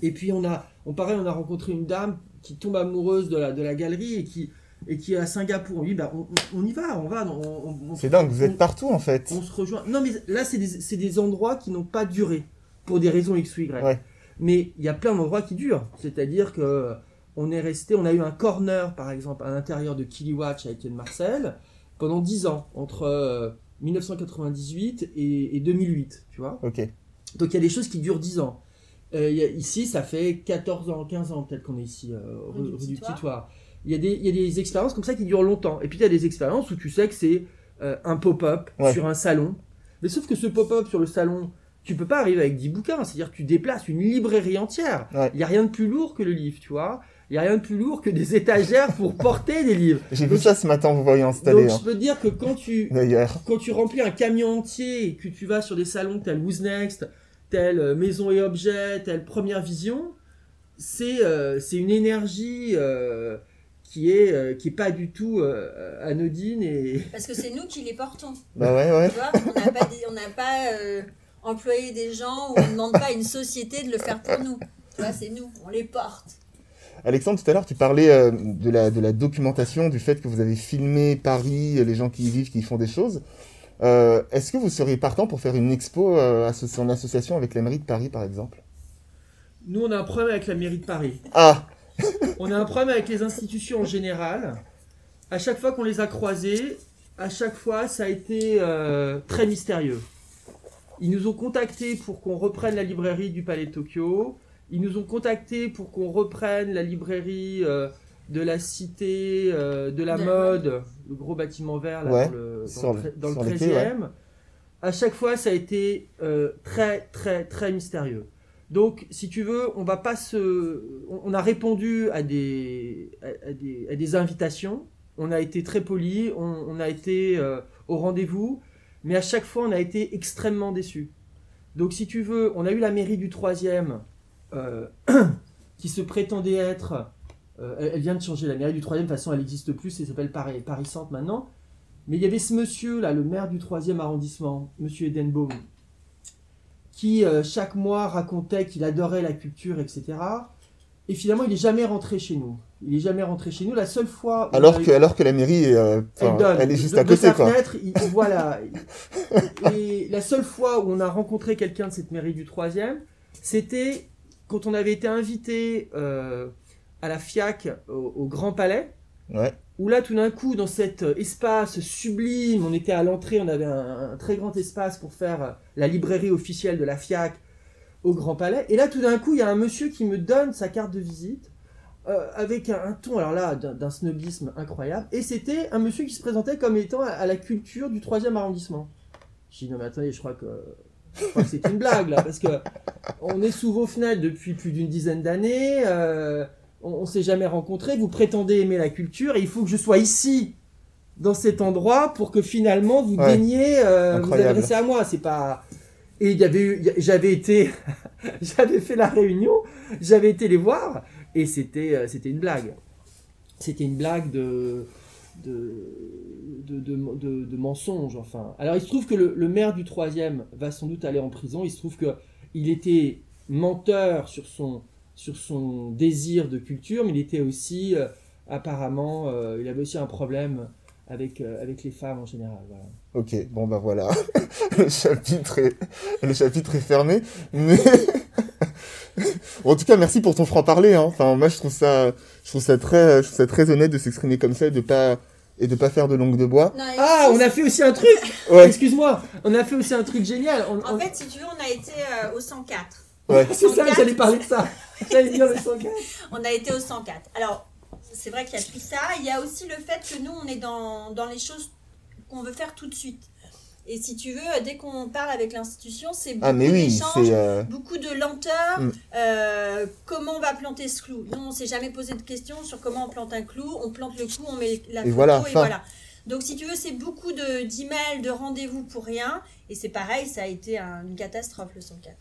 Et puis on a, on pareil, on a rencontré une dame qui tombe amoureuse de la, de la galerie et qui, et qui est à Singapour. On dit bah on, y va, on va, on, on- on- C'est dingue, vous êtes partout en fait. on se rejoint. Non, mais là, c'est des, c'est des endroits qui n'ont pas duré pour des raisons X ou Y. Ouais. Mais il y a plein d'endroits qui durent. C'est-à-dire que on est resté, on a eu un corner, par exemple, à l'intérieur de Kiliwatch à Étienne Marcel pendant 10 ans, entre euh, 1998 et, et 2008, tu vois. Ok. Donc il y a des choses qui durent 10 ans. Euh, il y a- ici, ça fait 14 ans, 15 ans peut-être qu'on est ici, euh, rue, Rue du. Il y, a des, il y a des expériences comme ça qui durent longtemps. Et puis il y a des expériences où tu sais que c'est euh, un pop-up Ouais. sur un salon. Mais sauf que ce pop-up sur le salon, tu peux pas arriver avec 10 bouquins. C'est-à-dire que tu déplaces une librairie entière. Ouais. Il n'y a rien de plus lourd que le livre, tu vois. Il n'y a rien de plus lourd que des étagères pour porter des livres. J'ai vu ça ce matin vous voyant installé. Donc hein, je peux te dire que quand tu, D'ailleurs. quand tu remplis un camion entier et que tu vas sur des salons tels Who's Next, tel euh, Maison et Objets, tel Première Vision, c'est euh, c'est une énergie euh, qui est euh, qui est pas du tout euh, anodine et Parce que c'est nous qui les portons. Bah ouais, ouais. Tu vois, on n'a pas, des- on n'a pas euh, employé des gens ou on ne demande pas à une société de le faire pour nous. Tu vois, c'est nous, on les porte. Alexandre, tout à l'heure, tu parlais euh, de, la, de la documentation, du fait que vous avez filmé Paris, les gens qui y vivent, qui y font des choses. Euh, Est-ce que vous seriez partant pour faire une expo euh, en association avec la mairie de Paris, par exemple? Nous on a un problème avec la mairie de Paris. Ah On a un problème avec les institutions en général. À chaque fois qu'on les a croisées, à chaque fois, ça a été euh, très mystérieux. Ils nous ont contactés pour qu'on reprenne la librairie du Palais de Tokyo. Ils nous ont contactés pour qu'on reprenne la librairie de la cité euh, de la De la mode, le gros bâtiment vert là, Ouais, dans le, dans sur le, le- tre- dans le sur les 13e. quais, À chaque fois, ça a été euh, très, très, très mystérieux. Donc, si tu veux, on va pas se. On a répondu à des, à, des, à des invitations. On a été très poli. On, on a été euh, au rendez-vous. Mais à chaque fois, on a été extrêmement déçus. Donc, si tu veux, on a eu la mairie du 3e euh, qui se prétendait être. Euh, elle vient de changer. La mairie du 3e, de toute façon, elle n'existe plus. Elle s'appelle Paris, Paris Centre maintenant. Mais il y avait ce monsieur, là, le maire du 3e arrondissement, monsieur Edenbaum, qui euh, chaque mois racontait qu'il adorait la culture, etc. Et finalement, il n'est jamais rentré chez nous. Il n'est jamais rentré chez nous. La seule fois. alors que, eu- alors que la mairie, est, euh, elle, donne. elle est juste de, à de côté, sa quoi. fenêtre, il, la- Et la seule fois où on a rencontré quelqu'un de cette mairie du 3e, c'était quand on avait été invité euh, à la FIAC au, au Grand Palais Ouais. où là tout d'un coup dans cet euh, espace sublime, on était à l'entrée, on avait un, un très grand espace pour faire euh, la librairie officielle de la FIAC au Grand Palais, et là tout d'un coup il y a un monsieur qui me donne sa carte de visite euh, avec un, un ton alors là d'un snobisme incroyable, et c'était un monsieur qui se présentait comme étant à, à la culture du 3e arrondissement. J'ai dit non mais attendez, je crois que c'est une blague là, parce que on est sous vos fenêtres depuis plus d'une dizaine d'années. euh, on, on s'est jamais rencontrés, vous prétendez aimer la culture et il faut que je sois ici dans cet endroit pour que finalement vous Ouais. daigniez euh, vous adresser à moi. C'est pas et il y avait j'avais été, j'avais fait la réunion, j'avais été les voir et c'était euh, c'était une blague. C'était une blague de de, de, de, de- de mensonge, enfin. Alors, il se trouve que le, le maire du troisième va sans doute aller en prison. Il se trouve que il était menteur sur son, sur son désir de culture, mais il était aussi, euh, apparemment, euh, il avait aussi un problème avec, euh, avec les femmes en général. Voilà. Ok, bon bah voilà, le chapitre est, le chapitre est fermé. Mais en tout cas, merci pour ton franc parler. Hein. Enfin, moi, je trouve ça, je trouve ça très, je trouve ça très honnête de s'exprimer comme ça et de pas et de pas faire de langue de bois. Non, Ah, on a fait aussi un truc Ouais, Excuse-moi, on a fait aussi un truc génial. On- En on- fait, si tu veux, on a été euh, au 104. Ouais. c'est ça, j'allais parler de ça. J'allais dire le 104. On a été au 104. Alors, c'est vrai qu'il y a tout ça. Il y a aussi le fait que nous, on est dans, dans les choses qu'on veut faire tout de suite. Et si tu veux, dès qu'on parle avec l'institution, c'est beaucoup Ah mais oui, d'échanges, c'est euh, beaucoup de lenteur. Mm. euh, comment on va planter ce clou? Nous, on s'est jamais posé de questions sur comment on plante un clou. On plante le clou, on met la Et photo voilà, et fin. voilà. Donc, si tu veux, c'est beaucoup de- d'emails, de, rendez-vous pour rien. Et c'est pareil, ça a été un- une catastrophe le 104.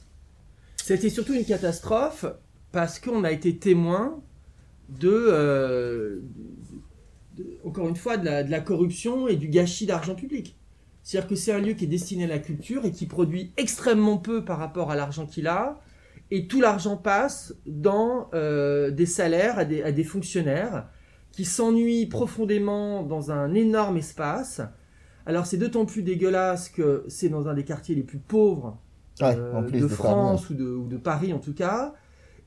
C'était surtout une catastrophe parce qu'on a été témoin de, euh, encore une fois, de la, de la corruption et du gâchis d'argent public. C'est-à-dire que c'est un lieu qui est destiné à la culture et qui produit extrêmement peu par rapport à l'argent qu'il a. Et tout l'argent passe dans euh, des salaires à des, à des fonctionnaires qui s'ennuient profondément dans un énorme espace. Alors c'est d'autant plus dégueulasse que c'est dans un des quartiers les plus pauvres Ouais, euh, en plus de de France ou de, ou de Paris en tout cas,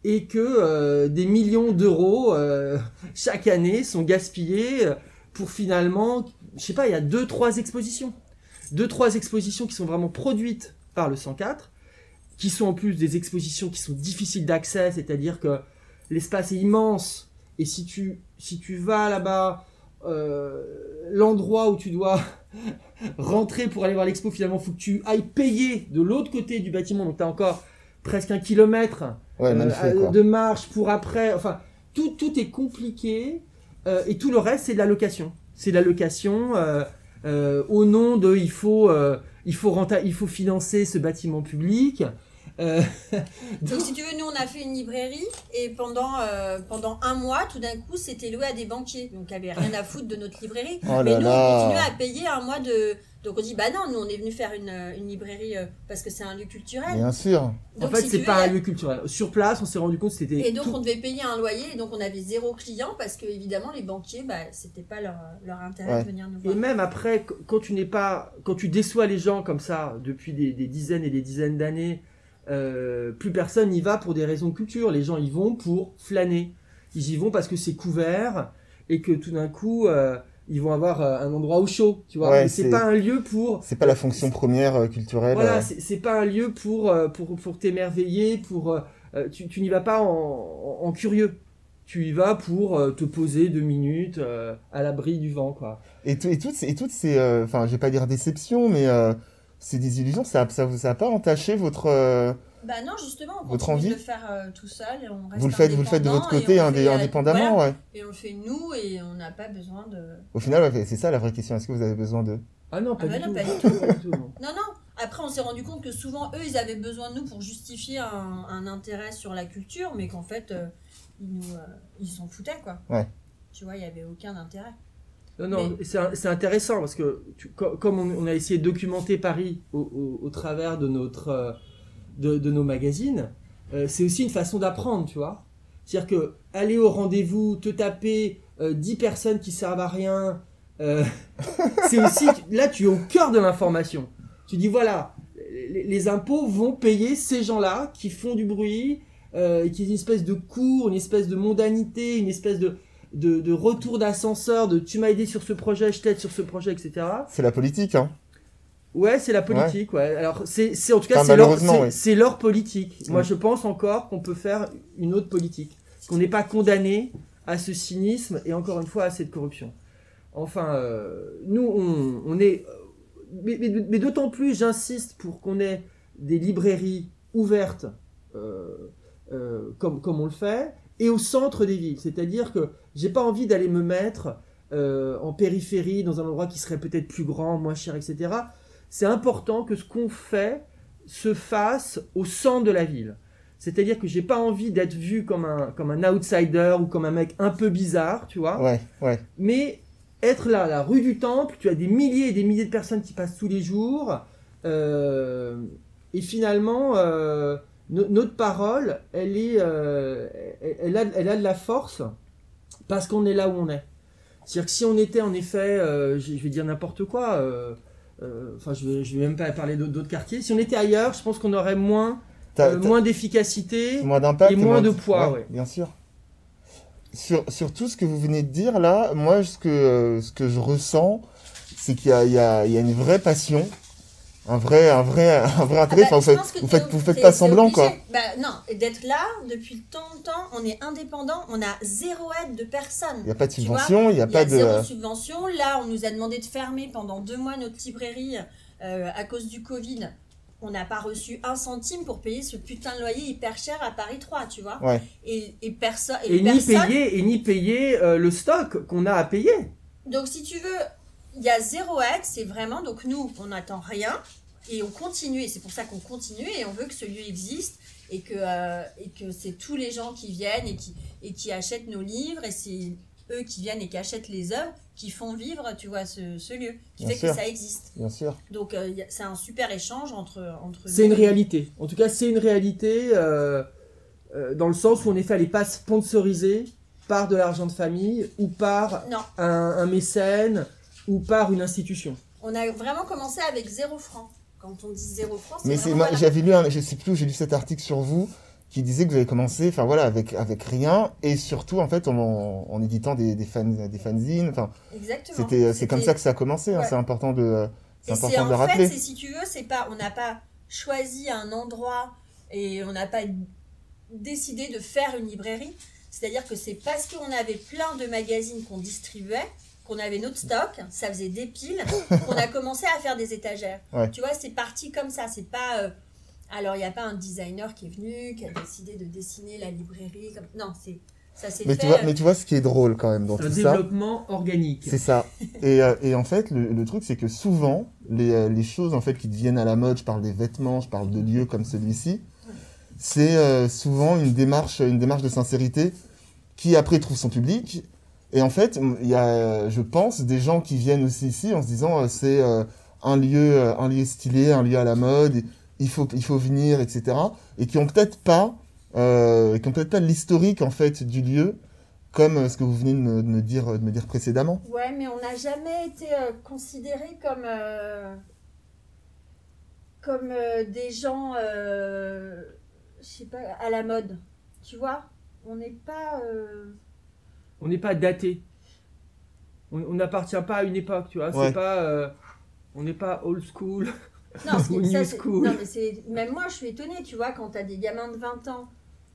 et que euh, des millions d'euros euh, chaque année sont gaspillés pour finalement, je sais pas, il y a deux trois expositions, deux trois expositions qui sont vraiment produites par le 104, qui sont en plus des expositions qui sont difficiles d'accès, c'est-à-dire que l'espace est immense et si tu si tu vas là-bas, euh, l'endroit où tu dois rentrer pour aller voir l'expo, finalement, faut que tu ailles payer de l'autre côté du bâtiment. Donc, tu as encore presque un kilomètre Ouais, euh, fait, de marche pour après. Enfin, tout, tout est compliqué. euh, et tout le reste, c'est de la location. C'est de la location au nom de il faut, il, faut renta- il faut financer ce bâtiment public. Euh, Donc si tu veux, nous on a fait une librairie et pendant, euh, pendant un mois, tout d'un coup, c'était loué à des banquiers. Donc il n'y avait rien à foutre de notre librairie. Oh Mais là nous, on là. continuait à payer un mois de... Donc on dit, bah non, nous on est venu faire une, une librairie euh, parce que c'est un lieu culturel. Bien sûr. en Donc, fait, si c'est tu pas veux, un lieu culturel. Sur place, on s'est rendu compte que c'était. Et donc tout- on devait payer un loyer et donc on avait zéro client parce que évidemment les banquiers, bah, c'était pas leur, leur intérêt Ouais. de venir nous Et voir. même après, qu- quand tu n'es pas, quand tu déçois les gens comme ça depuis des, des dizaines et des dizaines d'années, euh, plus personne n'y va pour des raisons de culture. Les gens y vont pour flâner. Ils y vont parce que c'est couvert et que tout d'un coup, euh, ils vont avoir euh, un endroit au chaud. Tu vois. Ouais, c'est pas un lieu pour. C'est pas la fonction première euh, culturelle. Voilà, euh, c'est pas un lieu pour euh, pour pour t'émerveiller, pour euh, euh, tu, tu n'y vas pas en, en, en curieux. Tu y vas pour euh, te poser deux minutes euh, à l'abri du vent, quoi. Et, tout- et toutes ces, et toutes ces euh, enfin, je vais pas dire déceptions, mais euh, ces désillusions, ça, ça, ça a pas entaché votre. euh, Bah non, justement, on Votre envie de le faire euh, tout seul et on reste vous le faites, vous le faites de votre côté, on indé- fait, euh, indépendamment, voilà, ouais. Et on le fait nous et on n'a pas besoin de... Au final, ouais, c'est ça la vraie question. Est-ce que vous avez besoin de Ah non, pas Ah bah du non, tout. pas du. Pas non. Non. Après, on s'est rendu compte que souvent, eux, ils avaient besoin de nous pour justifier un, un intérêt sur la culture, mais qu'en fait, euh, ils nous, euh, ils s'en foutaient, quoi. Ouais. Tu vois, il n'y avait aucun intérêt. Non, non, c'est c'est intéressant parce que tu- comme on, on a essayé de documenter Paris au, au- au travers de, notre, euh, de, de nos magazines, euh, c'est aussi une façon d'apprendre, tu vois. C'est-à-dire que aller au rendez-vous, te taper euh, 10 personnes qui servent à rien, euh, c'est aussi. Là, tu es au cœur de l'information. Tu dis voilà, les, les impôts vont payer ces gens-là qui font du bruit, qui est une espèce de cours, une espèce de mondanité, une espèce de, de, de retour d'ascenseur, de tu m'as aidé sur ce projet, je t'aide sur ce projet, etc. C'est la politique, hein. Ouais, c'est la politique, ouais. Alors, c'est, c'est- en tout cas, Enfin, c'est, leur, c'est, leur politique. Moi, Ouais. je pense encore qu'on peut faire une autre politique. Qu'on n'est pas condamné à ce cynisme et encore une fois à cette corruption. Enfin, euh, nous, on, on est. Mais, mais- mais d'autant plus, j'insiste pour qu'on ait des librairies ouvertes euh, euh, comme, comme on le fait et au centre des villes. C'est-à-dire que j'ai pas envie d'aller me mettre euh, en périphérie, dans un endroit qui serait peut-être plus grand, moins cher, etc. C'est important que ce qu'on fait se fasse au centre de la ville. C'est-à-dire que j'ai pas envie d'être vu comme un, comme un outsider ou comme un mec un peu bizarre, tu vois Ouais, ouais. mais être là, la rue du Temple, tu as des milliers et des milliers de personnes qui passent tous les jours, euh, et finalement, euh, no- notre parole, elle, est, euh, elle, a, elle a de la force parce qu'on est là où on est. C'est-à-dire que si on était en effet, euh, je je vais dire n'importe quoi, euh, enfin je je vais même pas parler d'autres quartiers, si on était ailleurs, je pense qu'on aurait moins, moins d'efficacité. moins d'impact et moins de poids, ouais. Bien sûr. Sur, sur tout ce que vous venez de dire là, moi ce que, ce que je ressens, c'est qu'il y a une vraie passion, un vrai, un vrai, un vrai intérêt. Ah bah, enfin, vous faites, vous t'es- faites, pas semblant obligé. quoi. Bah non, et d'être là depuis tant de temps, on est indépendant, on a zéro aide de personne. Il n'y a pas de subvention, il n'y a y pas a de. zéro subvention. Là, on nous a demandé de fermer pendant deux mois notre librairie euh, à cause du Covid. On n'a pas reçu un centime pour payer ce putain de loyer hyper cher à Paris 3, tu vois. Ouais. Et, et, perso- Et, ni personne. payer, et ni payer euh, le stock qu'on a à payer. Donc, si tu veux, il y a zéro aide. C'est vraiment. Donc, nous, on n'attend rien. Et on continue, et c'est pour ça qu'on continue, et on veut que ce lieu existe, et que, euh, et que c'est tous les gens qui viennent et qui, et qui achètent nos livres, et c'est eux qui viennent et qui achètent les œuvres, qui font vivre, tu vois, ce, ce lieu, qui Bien fait sûr. que ça existe. Bien sûr. Donc euh, c'est un super échange entre... entre C'est une réalité. En tout cas, c'est une réalité euh, euh, dans le sens où en effet, elle n'est pas sponsorisée par de l'argent de famille ou par un mécène ou par une institution. on a vraiment commencé avec zéro franc. Quand on dit zéro franc, c'est Mais c'est, vraiment moi, voilà. j'avais lu, un, je sais plus où j'ai lu cet article sur vous qui disait que vous avez commencé, enfin voilà, avec avec rien et surtout en fait en, en éditant des des, fan, des fanzines. Enfin, Exactement. c'était c'est comme ça que ça a commencé. hein, c'est important de c'est Et c'est important de le en rappeler. fait, c'est si tu veux, c'est pas, on n'a pas choisi un endroit et on n'a pas décidé de faire une librairie. C'est-à-dire que c'est parce qu'on avait plein de magazines qu'on distribuait, qu'on avait notre stock, ça faisait des piles, qu'on a commencé à faire des étagères. Ouais. Tu vois, c'est parti comme ça. C'est pas. euh, alors, il n'y a pas un designer qui est venu, qui a décidé de dessiner la librairie. Comme... Non, c'est ça s'est Mais fait. tu vois, euh, mais tu vois ce qui est drôle quand même dans Un tout ça. développement organique. C'est ça. Et, euh, et en fait, le, le truc, c'est que souvent, les, euh, les choses en fait qui deviennent à la mode, je parle des vêtements, je parle de lieux comme celui-ci, c'est euh, souvent une démarche, une démarche de sincérité qui après trouve son public. Et en fait, il y a, je pense, des gens qui viennent aussi ici en se disant euh, c'est euh, un lieu, euh, un lieu stylé, un lieu à la mode, il faut, il faut venir, etc. Et qui ont peut-être pas, qui ont peut-être pas l'historique en fait du lieu, comme ce que vous venez de me, dire, de me dire précédemment. Ouais, mais on n'a jamais été considérés comme, comme des gens, je sais pas, à la mode. Tu vois On n'est pas. On n'est pas daté. On n'appartient pas à une époque, tu vois. Ouais. C'est pas. euh, on n'est pas old school. Non, Ou ça, new c'est- school. non, mais c'est- même moi, je suis étonnée, tu vois, quand tu as des gamins de 20 ans.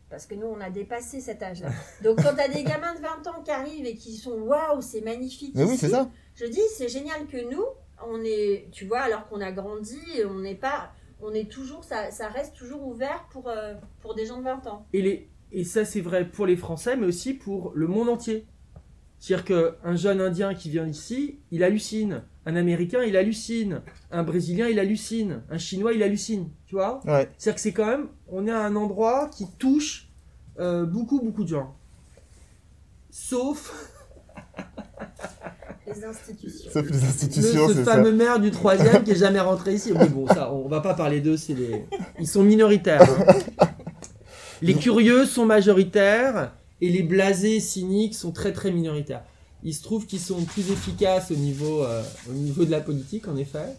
Parce que nous, on a dépassé cet âge-là. Donc, quand tu as des gamins de 20 ans qui arrivent et qui sont waouh, c'est magnifique. Mais oui, c'est ça. Je dis, c'est génial que nous, on est, tu vois, alors qu'on a grandi, on n'est pas, on est toujours, ça, ça reste toujours ouvert pour, euh, pour des gens de 20 ans. Et, les, et ça, c'est vrai pour les Français, mais aussi pour le monde entier. C'est-à-dire qu'un jeune Indien qui vient ici, il hallucine. Un Américain, il hallucine. Un Brésilien, il hallucine. Un Chinois, il hallucine. Tu vois? Ouais. C'est-à-dire que c'est quand même, on est à un endroit qui touche euh, beaucoup, beaucoup de gens. Sauf Les institutions. Sauf les le, institutions, ce c'est ça. fameux maire du troisième qui est jamais rentré ici. Mais bon, ça, on va pas parler d'eux, c'est les... ils sont minoritaires. hein. Les curieux sont majoritaires et les blasés cyniques sont très très minoritaires. Il se trouve qu'ils sont plus efficaces au niveau, euh, au niveau de la politique, en effet.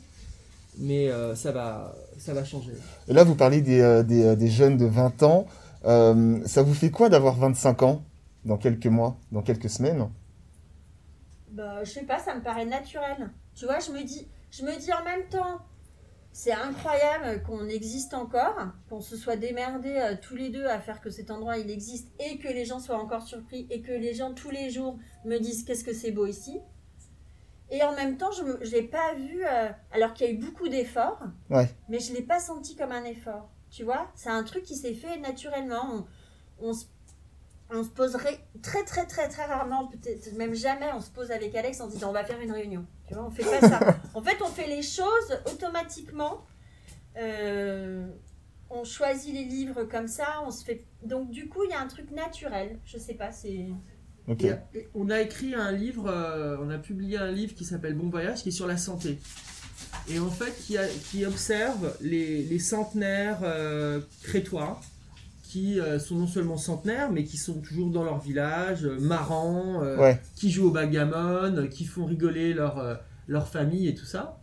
Mais euh, ça, va, ça va changer. Et là, vous parlez des, euh, des, des jeunes de 20 ans. Euh, ça vous fait quoi d'avoir 25 ans dans quelques mois, dans quelques semaines? Bah, je sais pas, ça me paraît naturel. Tu vois, je me dis, je me dis en même temps, c'est incroyable qu'on existe encore, qu'on se soit démerdé euh, tous les deux à faire que cet endroit il existe et que les gens soient encore surpris et que les gens tous les jours me disent qu'est-ce que c'est beau ici. Et en même temps, je ne l'ai pas vu, euh, alors qu'il y a eu beaucoup d'efforts, Ouais. mais je ne l'ai pas senti comme un effort. Tu vois, c'est un truc qui s'est fait naturellement. On, on se on se poserait très très très très rarement, peut-être même jamais, on se pose avec Alex en se disant on va faire une réunion. Tu vois, on fait pas ça. En fait, on fait les choses automatiquement. Euh, on choisit les livres comme ça, on se fait. Donc du coup, il y a un truc naturel. Je sais pas, c'est. Ok. Et- et on a écrit un livre, euh, on a publié un livre qui s'appelle Bon Voyage, qui est sur la santé. Et en fait, qui, a- qui observe les, les centenaires euh, crétois, qui euh, sont non seulement centenaires, mais qui sont toujours dans leur village, euh, marrants, euh, Ouais. qui jouent au backgammon, qui font rigoler leur, leur famille et tout ça.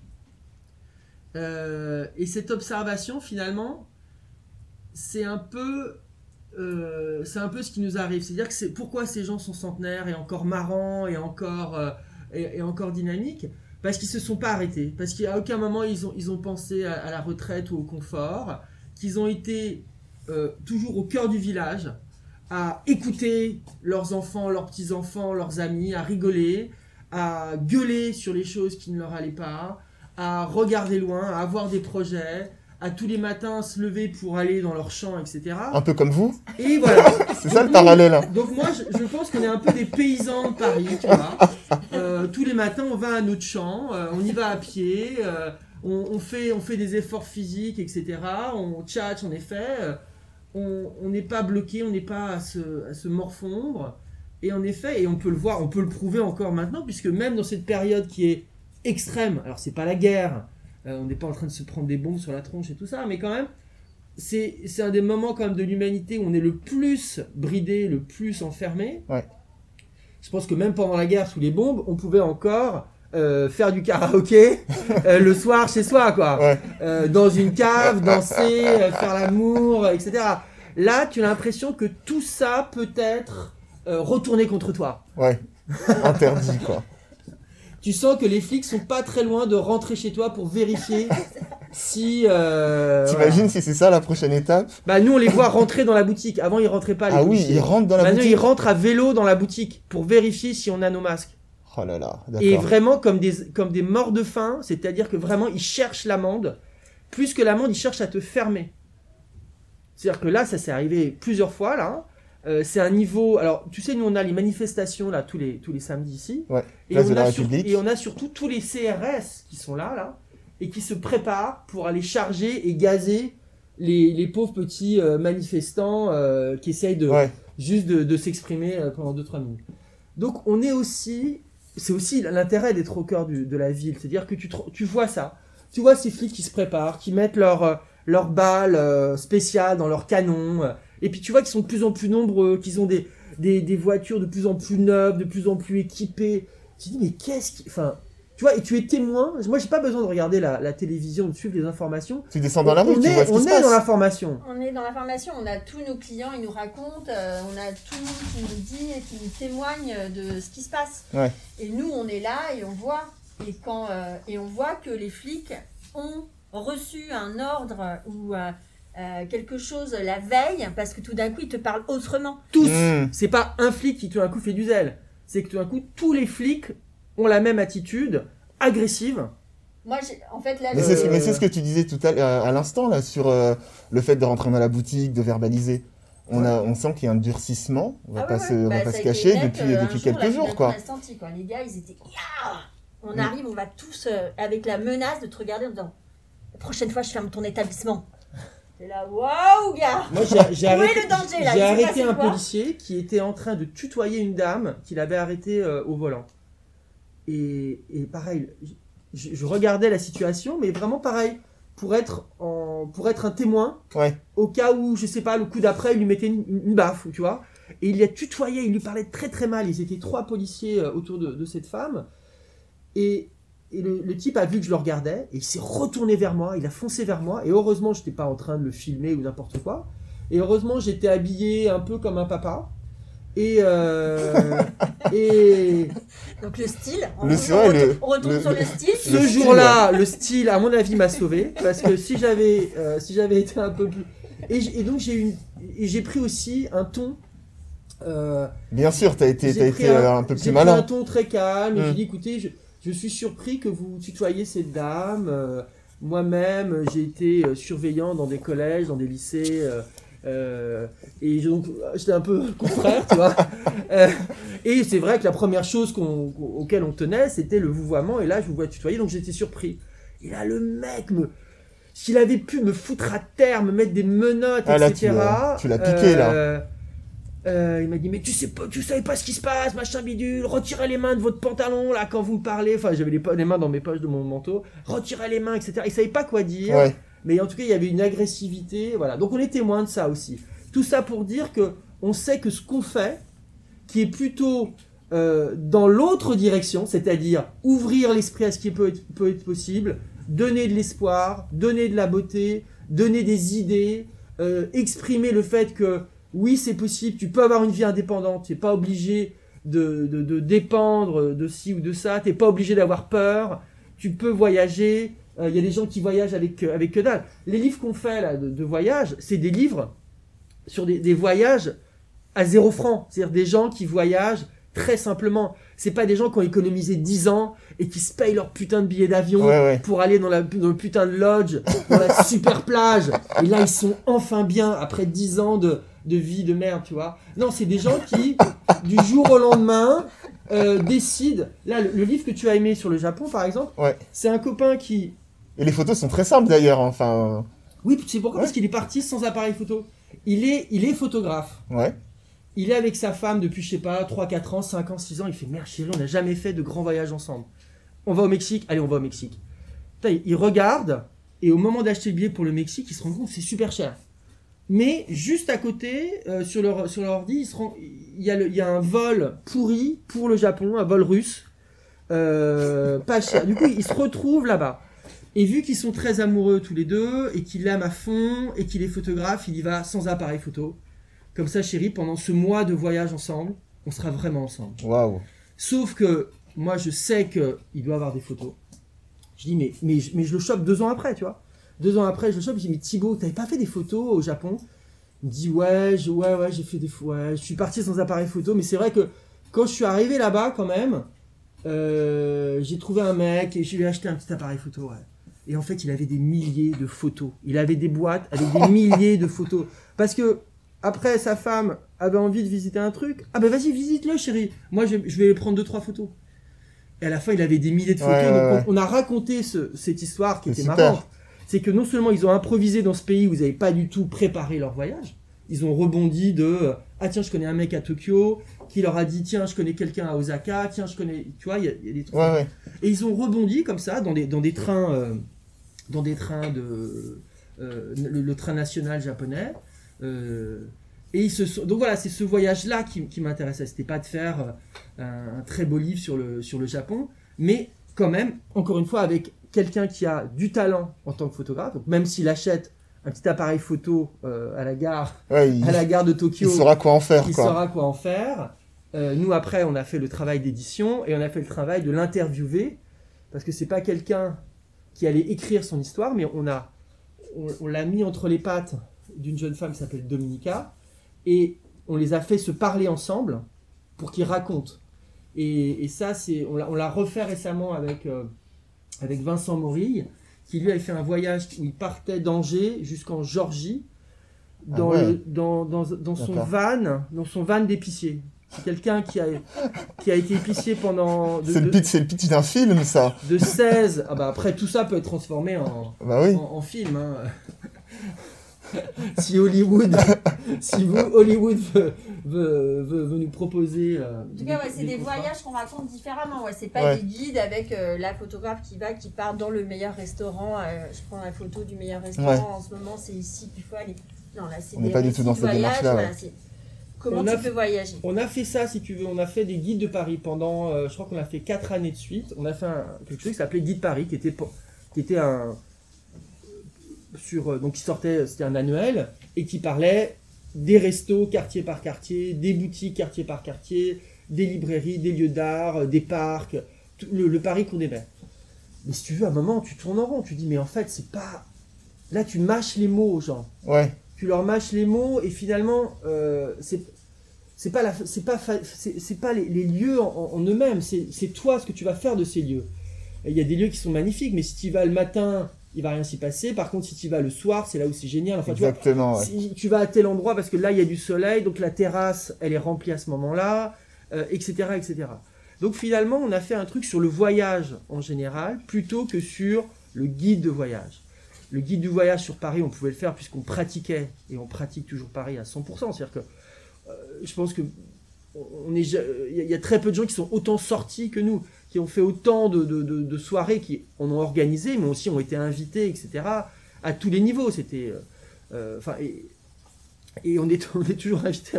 Et cette observation, finalement, c'est un peu c'est un peu ce qui nous arrive. C'est-à-dire que c'est pourquoi ces gens sont centenaires et encore marrants et encore, et, et encore dynamiques? Parce qu'ils se sont pas arrêtés. Parce qu'à aucun moment ils ont, ils ont pensé à, à la retraite ou au confort. Qu'ils ont été euh, toujours au cœur du village, à écouter leurs enfants, leurs petits-enfants, leurs amis, à rigoler, à gueuler sur les choses qui ne leur allaient pas, à regarder loin, à avoir des projets, à tous les matins se lever pour aller dans leur champ, etc. Un peu comme vous Et voilà. C'est ça le parallèle. hein. Donc moi, je, je pense qu'on est un peu des paysans de Paris, tu vois. Euh, tous les matins, on va à notre champ, euh, on y va à pied, euh, on, on fait, on fait des efforts physiques, etc. On tchatche, en effet. On on n'est pas bloqué, on n'est pas à se, à se morfondre. Et en effet, et on peut le voir, on peut le prouver encore maintenant, puisque même dans cette période qui est extrême, alors c'est pas la guerre, euh, on n'est pas en train de se prendre des bombes sur la tronche et tout ça, mais quand même, c'est c'est un des moments quand même de l'humanité où on est le plus bridé, le plus enfermé. Ouais. Je pense que même pendant la guerre, sous les bombes, on pouvait encore euh, faire du karaoké euh, le soir chez soi, quoi. Ouais. Euh, dans une cave, danser, faire l'amour, etc. Là, tu as l'impression que tout ça peut être retourné contre toi. Ouais. Interdit, quoi. Tu sens que les flics sont pas très loin de rentrer chez toi pour vérifier si. voilà. T'imagines si c'est ça la prochaine étape? Bah nous on les voit rentrer dans la boutique. Avant ils rentraient pas. Les Ah oui, ils rentrent dans la Maintenant boutique. ils rentrent à vélo dans la boutique pour vérifier si on a nos masques. Oh là là, Et vraiment comme des comme des morts de faim, c'est-à-dire que vraiment ils cherchent l'amende. Plus que l'amende, ils cherchent à te fermer. C'est-à-dire que là, ça s'est arrivé plusieurs fois là. Euh, c'est un niveau. Alors, tu sais, nous on a les manifestations là tous les tous les samedis ici. Ouais, Et on, a sur- République. et on a surtout tous les CRS qui sont là, là, et qui se préparent pour aller charger et gazer les, les pauvres petits euh, manifestants euh, qui essayent de Ouais, juste de, de s'exprimer pendant 2-3 minutes. Donc on est aussi, c'est aussi l'intérêt d'être au cœur de la ville, c'est-à-dire que tu, tu vois ça, tu vois ces flics qui se préparent, qui mettent leur, euh, leur balle euh, spéciale dans leur canon, euh, et puis tu vois qu'ils sont de plus en plus nombreux, qu'ils ont des, des, des voitures de plus en plus neuves, de plus en plus équipées. Tu te dis mais qu'est-ce qui... Enfin, tu vois, et tu es témoin, moi j'ai pas besoin de regarder la, la télévision, de suivre les informations. tu descends dans la rue, on tu est, vois ce qui on se est dans passe. l'information. On est dans l'information, on a tous nos clients, ils nous racontent, euh, on a tout le monde qui nous dit et qui nous témoigne de ce qui se passe. Ouais. Et nous, on est là et on voit. Et, quand, euh, et on voit que les flics ont reçu un ordre ou euh, euh, quelque chose la veille, parce que tout d'un coup, ils te parlent autrement. Tous Mmh. C'est pas un flic qui tout d'un coup fait du zèle. C'est que tout d'un coup, tous les flics ont la même attitude, agressive. Moi, en fait, là, Mais c'est ce- Euh. que tu disais tout à, à l'instant là sur euh, le fait de rentrer dans la boutique, de verbaliser. On, a, on sent qu'il y a un durcissement, on va Ah pas ouais, se, ouais. on va Bah, pas se cacher net, depuis, euh, depuis jour, quelques jours quoi. on a senti, quoi. Les gars, ils étaient. On arrive, on va tous euh, avec la menace de te regarder en disant La prochaine fois, je ferme ton établissement. T'es là, waouh, gars Moi, j'ai arrêté, le danger, là? arrêté un policier qui était en train de tutoyer une dame qu'il avait arrêtée euh, au volant. Et, et pareil, je, je regardais la situation, mais vraiment pareil, pour être, en, pour être un témoin, Ouais. au cas où, je sais pas, le coup d'après, il lui mettait une, une baffe, tu vois. Et il y a tutoyé, il lui parlait très très mal. Ils étaient trois policiers euh, autour de, de cette femme. Et, et le, le type a vu que je le regardais, et il s'est retourné vers moi, il a foncé vers moi. Et heureusement, je n'étais pas en train de le filmer ou n'importe quoi. Et heureusement, j'étais habillé un peu comme un papa. Et, euh, et Donc, le style, on, Le- retourne, le- on retourne le- sur le style. ce jour-là, le style, à mon avis, m'a sauvé. Parce que si j'avais euh, si j'avais été un peu plus. Et, donc, j'ai une- et j'ai pris aussi un ton. euh, Bien sûr, t'as été, J'ai t'as été un peu j'ai plus pris un malin. ton très calme. et Mm. J'ai dit, écoutez, je, je suis surpris que vous tutoyez cette dame. euh, Moi-même, j'ai été euh, surveillant dans des collèges, dans des lycées. Euh, et donc, j'étais un peu confrère, tu vois. Euh, et c'est vrai que la première chose qu'on, auquel on tenait, c'était le vouvoiement. Et là, je vous vois tutoyer, donc j'étais surpris. Et là, le mec me. S'il avait pu me foutre à terre, me mettre des menottes, Ah, etc. tu l'as- tu l'as piqué, là. euh, il m'a dit mais tu sais pas, tu savais pas ce qui se passe, machin bidule. Retirez les mains de votre pantalon là quand vous me parlez. Enfin j'avais les, mains dans mes poches de mon manteau. Retirez les mains, etc. Il savait pas quoi dire. Ouais. Mais en tout cas il y avait une agressivité. Voilà. Donc on est témoin de ça aussi. Tout ça pour dire que on sait que ce qu'on fait, qui est plutôt euh, dans l'autre direction, c'est-à-dire ouvrir l'esprit à ce qui peut être, peut être possible, donner de l'espoir, donner de la beauté, donner des idées, euh, exprimer le fait que oui, c'est possible, tu peux avoir une vie indépendante, tu n'es pas obligé de, de, de dépendre de ci ou de ça, tu n'es pas obligé d'avoir peur, tu peux voyager, il y a des gens qui voyagent avec, euh, avec que dalle. Les livres qu'on fait là de, de voyage, c'est des livres sur des, des voyages à zéro franc, c'est-à-dire des gens qui voyagent très simplement. C'est pas des gens qui ont économisé 10 ans et qui se payent leur putain de billet d'avion Ouais, ouais. pour aller dans, la, dans le putain de lodge, dans la super plage. Et là, ils sont enfin bien après 10 ans de, de vie de merde, tu vois. Non, c'est des gens qui, du jour au lendemain, euh, décident. Là, le, le livre que tu as aimé sur le Japon, par exemple, Ouais. c'est un copain qui Et les photos sont très simples d'ailleurs. Enfin, Oui, c'est pourquoi? Ouais. Parce qu'il est parti sans appareil photo. Il est, il est photographe. ouais. Il est avec sa femme depuis, je sais pas, 3, 4 ans, 5 ans, 6 ans. Il fait Merde, chérie, on n'a jamais fait de grands voyages ensemble. On va au Mexique Allez, on va au Mexique. Putain, il- il regarde, et au moment d'acheter le billet pour le Mexique, il se rend compte que c'est super cher. Mais juste à côté, euh, sur, leur, sur leur ordi, il, se rend- il, y a le- il y a un vol pourri pour le Japon, un vol russe. euh, pas cher. Du coup, ils se retrouvent là-bas. Et vu qu'ils sont très amoureux tous les deux, et qu'il l'aime à fond, et qu'il est photographe, il y va sans appareil photo. Comme ça, chérie, pendant ce mois de voyage ensemble, on sera vraiment ensemble. Waouh. Sauf que moi, je sais qu'il doit avoir des photos. Je dis, mais, mais, mais je le chope deux ans après, tu vois. Deux ans après, je le chope, je dis, mais Thibaut, t'avais pas fait des photos au Japon? Il me dit, ouais, je- ouais, ouais, j'ai fait des photos. Ouais, je suis parti sans appareil photo, mais c'est vrai que quand je suis arrivé là-bas, quand même, euh, j'ai trouvé un mec et je lui ai acheté un petit appareil photo, ouais. Et en fait, il avait des milliers de photos. Il avait des boîtes avec des milliers de photos. Parce que, après, sa femme avait envie de visiter un truc. Ah ben vas-y, visite-le, chérie. Moi, je, je vais prendre deux, trois photos. Et à la fin, il avait des milliers de photos. Ouais, ouais, donc, ouais. on, on a raconté ce- cette histoire qui était super. marrante. C'est que non seulement ils ont improvisé dans ce pays où ils n'avaient pas du tout préparé leur voyage, ils ont rebondi de euh, ah tiens je connais un mec à Tokyo qui leur a dit tiens je connais quelqu'un à Osaka tiens je connais tu vois il y, a- il y a des trucs Ouais, ouais. et ils ont rebondi comme ça dans des, dans des trains, euh, dans des trains de euh, le, le train national japonais. euh, et ils se sont, donc voilà, c'est ce voyage-là qui, qui m'intéressait. C'était pas de faire euh, un, un très beau livre sur le, sur le Japon, mais quand même, encore une fois, avec quelqu'un qui a du talent en tant que photographe. Donc même s'il achète un petit appareil photo euh, à la gare, Ouais, il, à la gare de il Tokyo, saura quoi en faire, il quoi. saura quoi en faire. Euh, nous, après, on a fait le travail d'édition et on a fait le travail de l'interviewer parce que c'est pas quelqu'un qui allait écrire son histoire, mais on a, on, on l'a mis entre les pattes d'une jeune femme qui s'appelle Dominica et on les a fait se parler ensemble pour qu'ils racontent. Et, et ça, c'est, on l'a, refait récemment avec, euh, avec Vincent Morille, qui lui avait fait un voyage où il partait d'Angers jusqu'en Georgie, Ah dans, ouais. le- dans, dans, dans son van, dans son van d'épicier. C'est quelqu'un qui a, qui a été épicier pendant C'est le le pitch d'un film, ça. de 16. Ah bah après, tout ça peut être transformé en, Bah oui. en, en film. hein. si Hollywood, si vous, Hollywood veut, veut, veut- veut nous proposer. euh, En tout cas, ouais, c'est des voyages qu'on raconte différemment. Ouais, c'est pas Ouais. des guides avec euh, la photographe qui va, qui part dans le meilleur restaurant. euh, je prends la photo du meilleur restaurant. Ouais. En ce moment, c'est ici qu'il faut aller. Non, là, c'est On n'est pas du tout dans cette voyage, démarche-là, voilà, ouais. c'est Comment On tu a peux fait- voyager On a fait ça, si tu veux. On a fait des guides de Paris pendant, euh, je crois qu'on a fait 4 années de suite. On a fait un- quelque chose qui s'appelait Guide Paris, qui était, qui était un. Sur, euh, donc, qui sortait, c'était un annuel, et qui parlait des restos quartier par quartier, des boutiques quartier par quartier, des librairies, des lieux d'art, euh, des parcs, tout le, le Paris qu'on aimait. Mais si tu veux, à un moment, tu tournes en rond. Tu dis, mais en fait, c'est pas. Là, tu mâches les mots aux gens Ouais. Tu leur mâches les mots et finalement euh, c'est c'est pas c'est pas c'est pas les, les lieux en, en eux-mêmes c'est c'est toi ce que tu vas faire de ces lieux. Il y a des lieux qui sont magnifiques mais si tu y vas le matin il va rien s'y passer. Par contre si tu y vas le soir c'est là où c'est génial. Enfin tu vois Exactement, ouais. si tu vas à tel endroit parce que là il y a du soleil donc la terrasse elle est remplie à ce moment-là euh, etc etc donc finalement on a fait un truc sur le voyage en général plutôt que sur le guide de voyage le guide du voyage sur Paris, on pouvait le faire puisqu'on pratiquait et on pratique toujours Paris à 100%. C'est-à-dire que euh, je pense que il y, a- il y a très peu de gens qui sont autant sortis que nous, qui ont fait autant de, soirées, qui en ont organisé, mais aussi ont été invités, etc. À tous les niveaux. C'était, euh, euh, et, on est, toujours invité.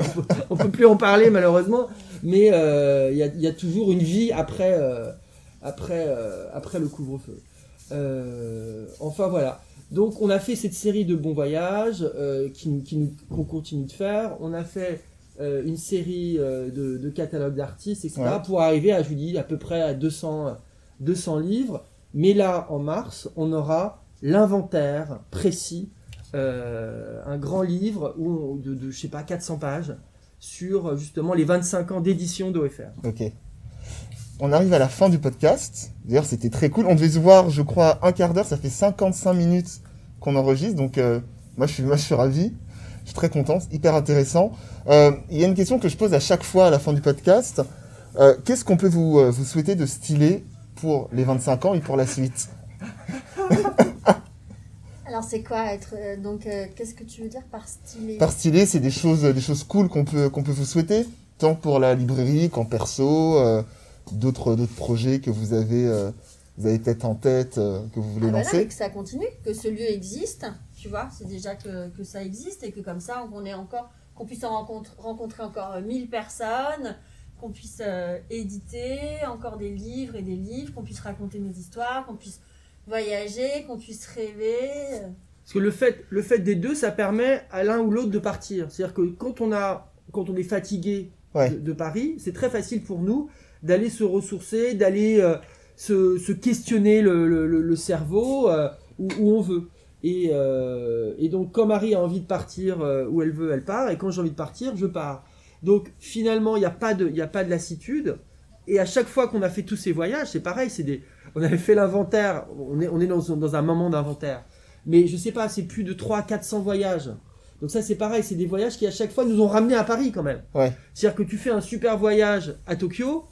On peut, peut plus en parler malheureusement, mais euh, il y, a, toujours une vie après, euh, après, euh, après le couvre-feu. Euh, enfin voilà. Donc on a fait cette série de bons voyages euh, nous- qui qu'on continue de faire. On a fait euh, une série euh, de, de catalogues d'artistes, etc. Ouais. pour arriver à, je vous dis, à peu près à 200, 200 livres. Mais là, en mars, on aura l'inventaire précis, un grand livre où on- de, de, je sais pas, 400 pages sur justement les 25 ans d'édition d'OFR. Ok. On arrive à la fin du podcast. D'ailleurs, c'était très cool. On devait se voir, je crois, un quart d'heure. Ça fait 55 minutes qu'on enregistre. Donc, euh, moi, je suis, moi, je suis ravi. Je suis très content. C'est hyper intéressant. Euh, Il y a une question que je pose à chaque fois à la fin du podcast. Euh, Qu'est-ce qu'on peut vous, vous souhaiter de stylé pour les 25 ans et pour la suite Alors c'est quoi être donc qu'est-ce que tu veux dire par stylé? Par stylé, c'est des choses, des choses cool qu'on peut, qu'on peut vous souhaiter, tant pour la librairie qu'en perso, d'autres, d'autres projets que vous avez, euh, vous avez peut-être en tête, euh, que vous voulez Ah, voilà, lancer. et que ça continue, que ce lieu existe, tu vois, c'est déjà que, que ça existe et que comme ça on est encore qu'on puisse en rencontre- rencontrer encore euh, 1000 personnes, qu'on puisse euh, éditer encore des livres et des livres, qu'on puisse raconter nos histoires, qu'on puisse voyager, qu'on puisse rêver. euh. Parce que le fait, le fait des deux, ça permet à l'un ou l'autre de partir. C'est-à-dire que quand on, a, quand on est fatigué Ouais. de, de Paris, c'est très facile pour nous d'aller se ressourcer, d'aller euh, se, se questionner le, le- le- le cerveau euh, où, où on veut. Et, euh, et donc, quand Marie a envie de partir où elle veut, elle part. Et quand j'ai envie de partir, je pars. Donc, finalement, il n'y a, pas de- y a pas de lassitude. Et à chaque fois qu'on a fait tous ces voyages, c'est pareil. C'est des, on avait fait l'inventaire. On est, on est dans, dans un moment d'inventaire. Mais je sais pas, c'est plus de 300-400 voyages. Donc ça c'est pareil, c'est des voyages qui à chaque fois nous ont ramenés à Paris quand même. Ouais. C'est-à-dire que tu fais un super voyage à Tokyo,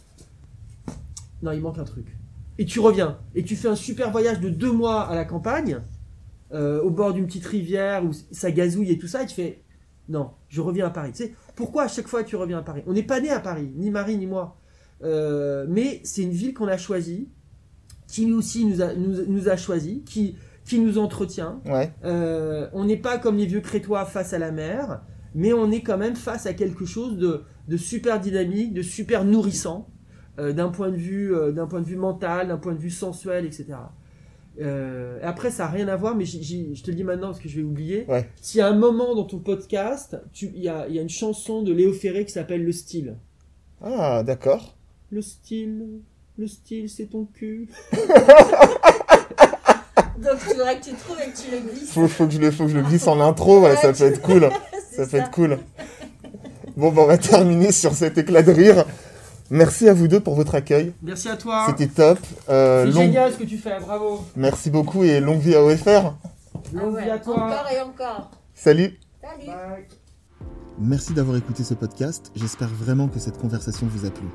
non il manque un truc. Et tu reviens. Et tu fais un super voyage de deux mois à la campagne, euh, au bord d'une petite rivière où ça gazouille et tout ça, et tu fais, non, je reviens à Paris. Tu sais, pourquoi à chaque fois tu reviens à Paris? On n'est pas né à Paris, ni Marie ni moi. Euh, mais c'est une ville qu'on a choisie, qui nous aussi nous a, nous, nous a choisi, qui, qui nous entretient. Ouais. Euh, on n'est pas comme les vieux crétois face à la mer, mais on est quand même face à quelque chose de, de super dynamique, de super nourrissant, euh, d'un point de vue, euh, d'un point de vue mental, d'un point de vue sensuel, etc. Euh, après, ça n'a rien à voir, mais je te le dis maintenant parce que je vais oublier. Ouais. S'il y a un moment dans ton podcast, tu- il y a, il y a une chanson de Léo Ferré qui s'appelle Le Style. Ah, d'accord. Le style, le style, c'est ton cul. Donc il faudrait que tu trouves et que tu le glisses. Faut, faut que je le, faut que je le glisse en intro, ouais, Ouais, ça peut être cool. C'est Ça peut être cool. Bon, bah, on va terminer sur cet éclat de rire. Merci à vous deux pour votre accueil. Merci à toi. C'était top. Euh, C'est long- génial ce que tu fais, bravo. Merci beaucoup et longue vie à OFR. Ah Longue ouais, vie à toi. Encore et encore. Salut. Salut. Bye. Merci d'avoir écouté ce podcast. J'espère vraiment que cette conversation vous a plu.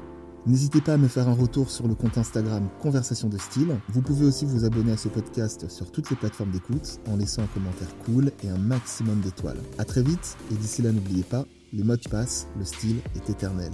N'hésitez pas à me faire un retour sur le compte Instagram Conversation de Style. Vous pouvez aussi vous abonner à ce podcast sur toutes les plateformes d'écoute en laissant un commentaire cool et un maximum d'étoiles. À très vite et d'ici là n'oubliez pas, les modes passent, le style est éternel.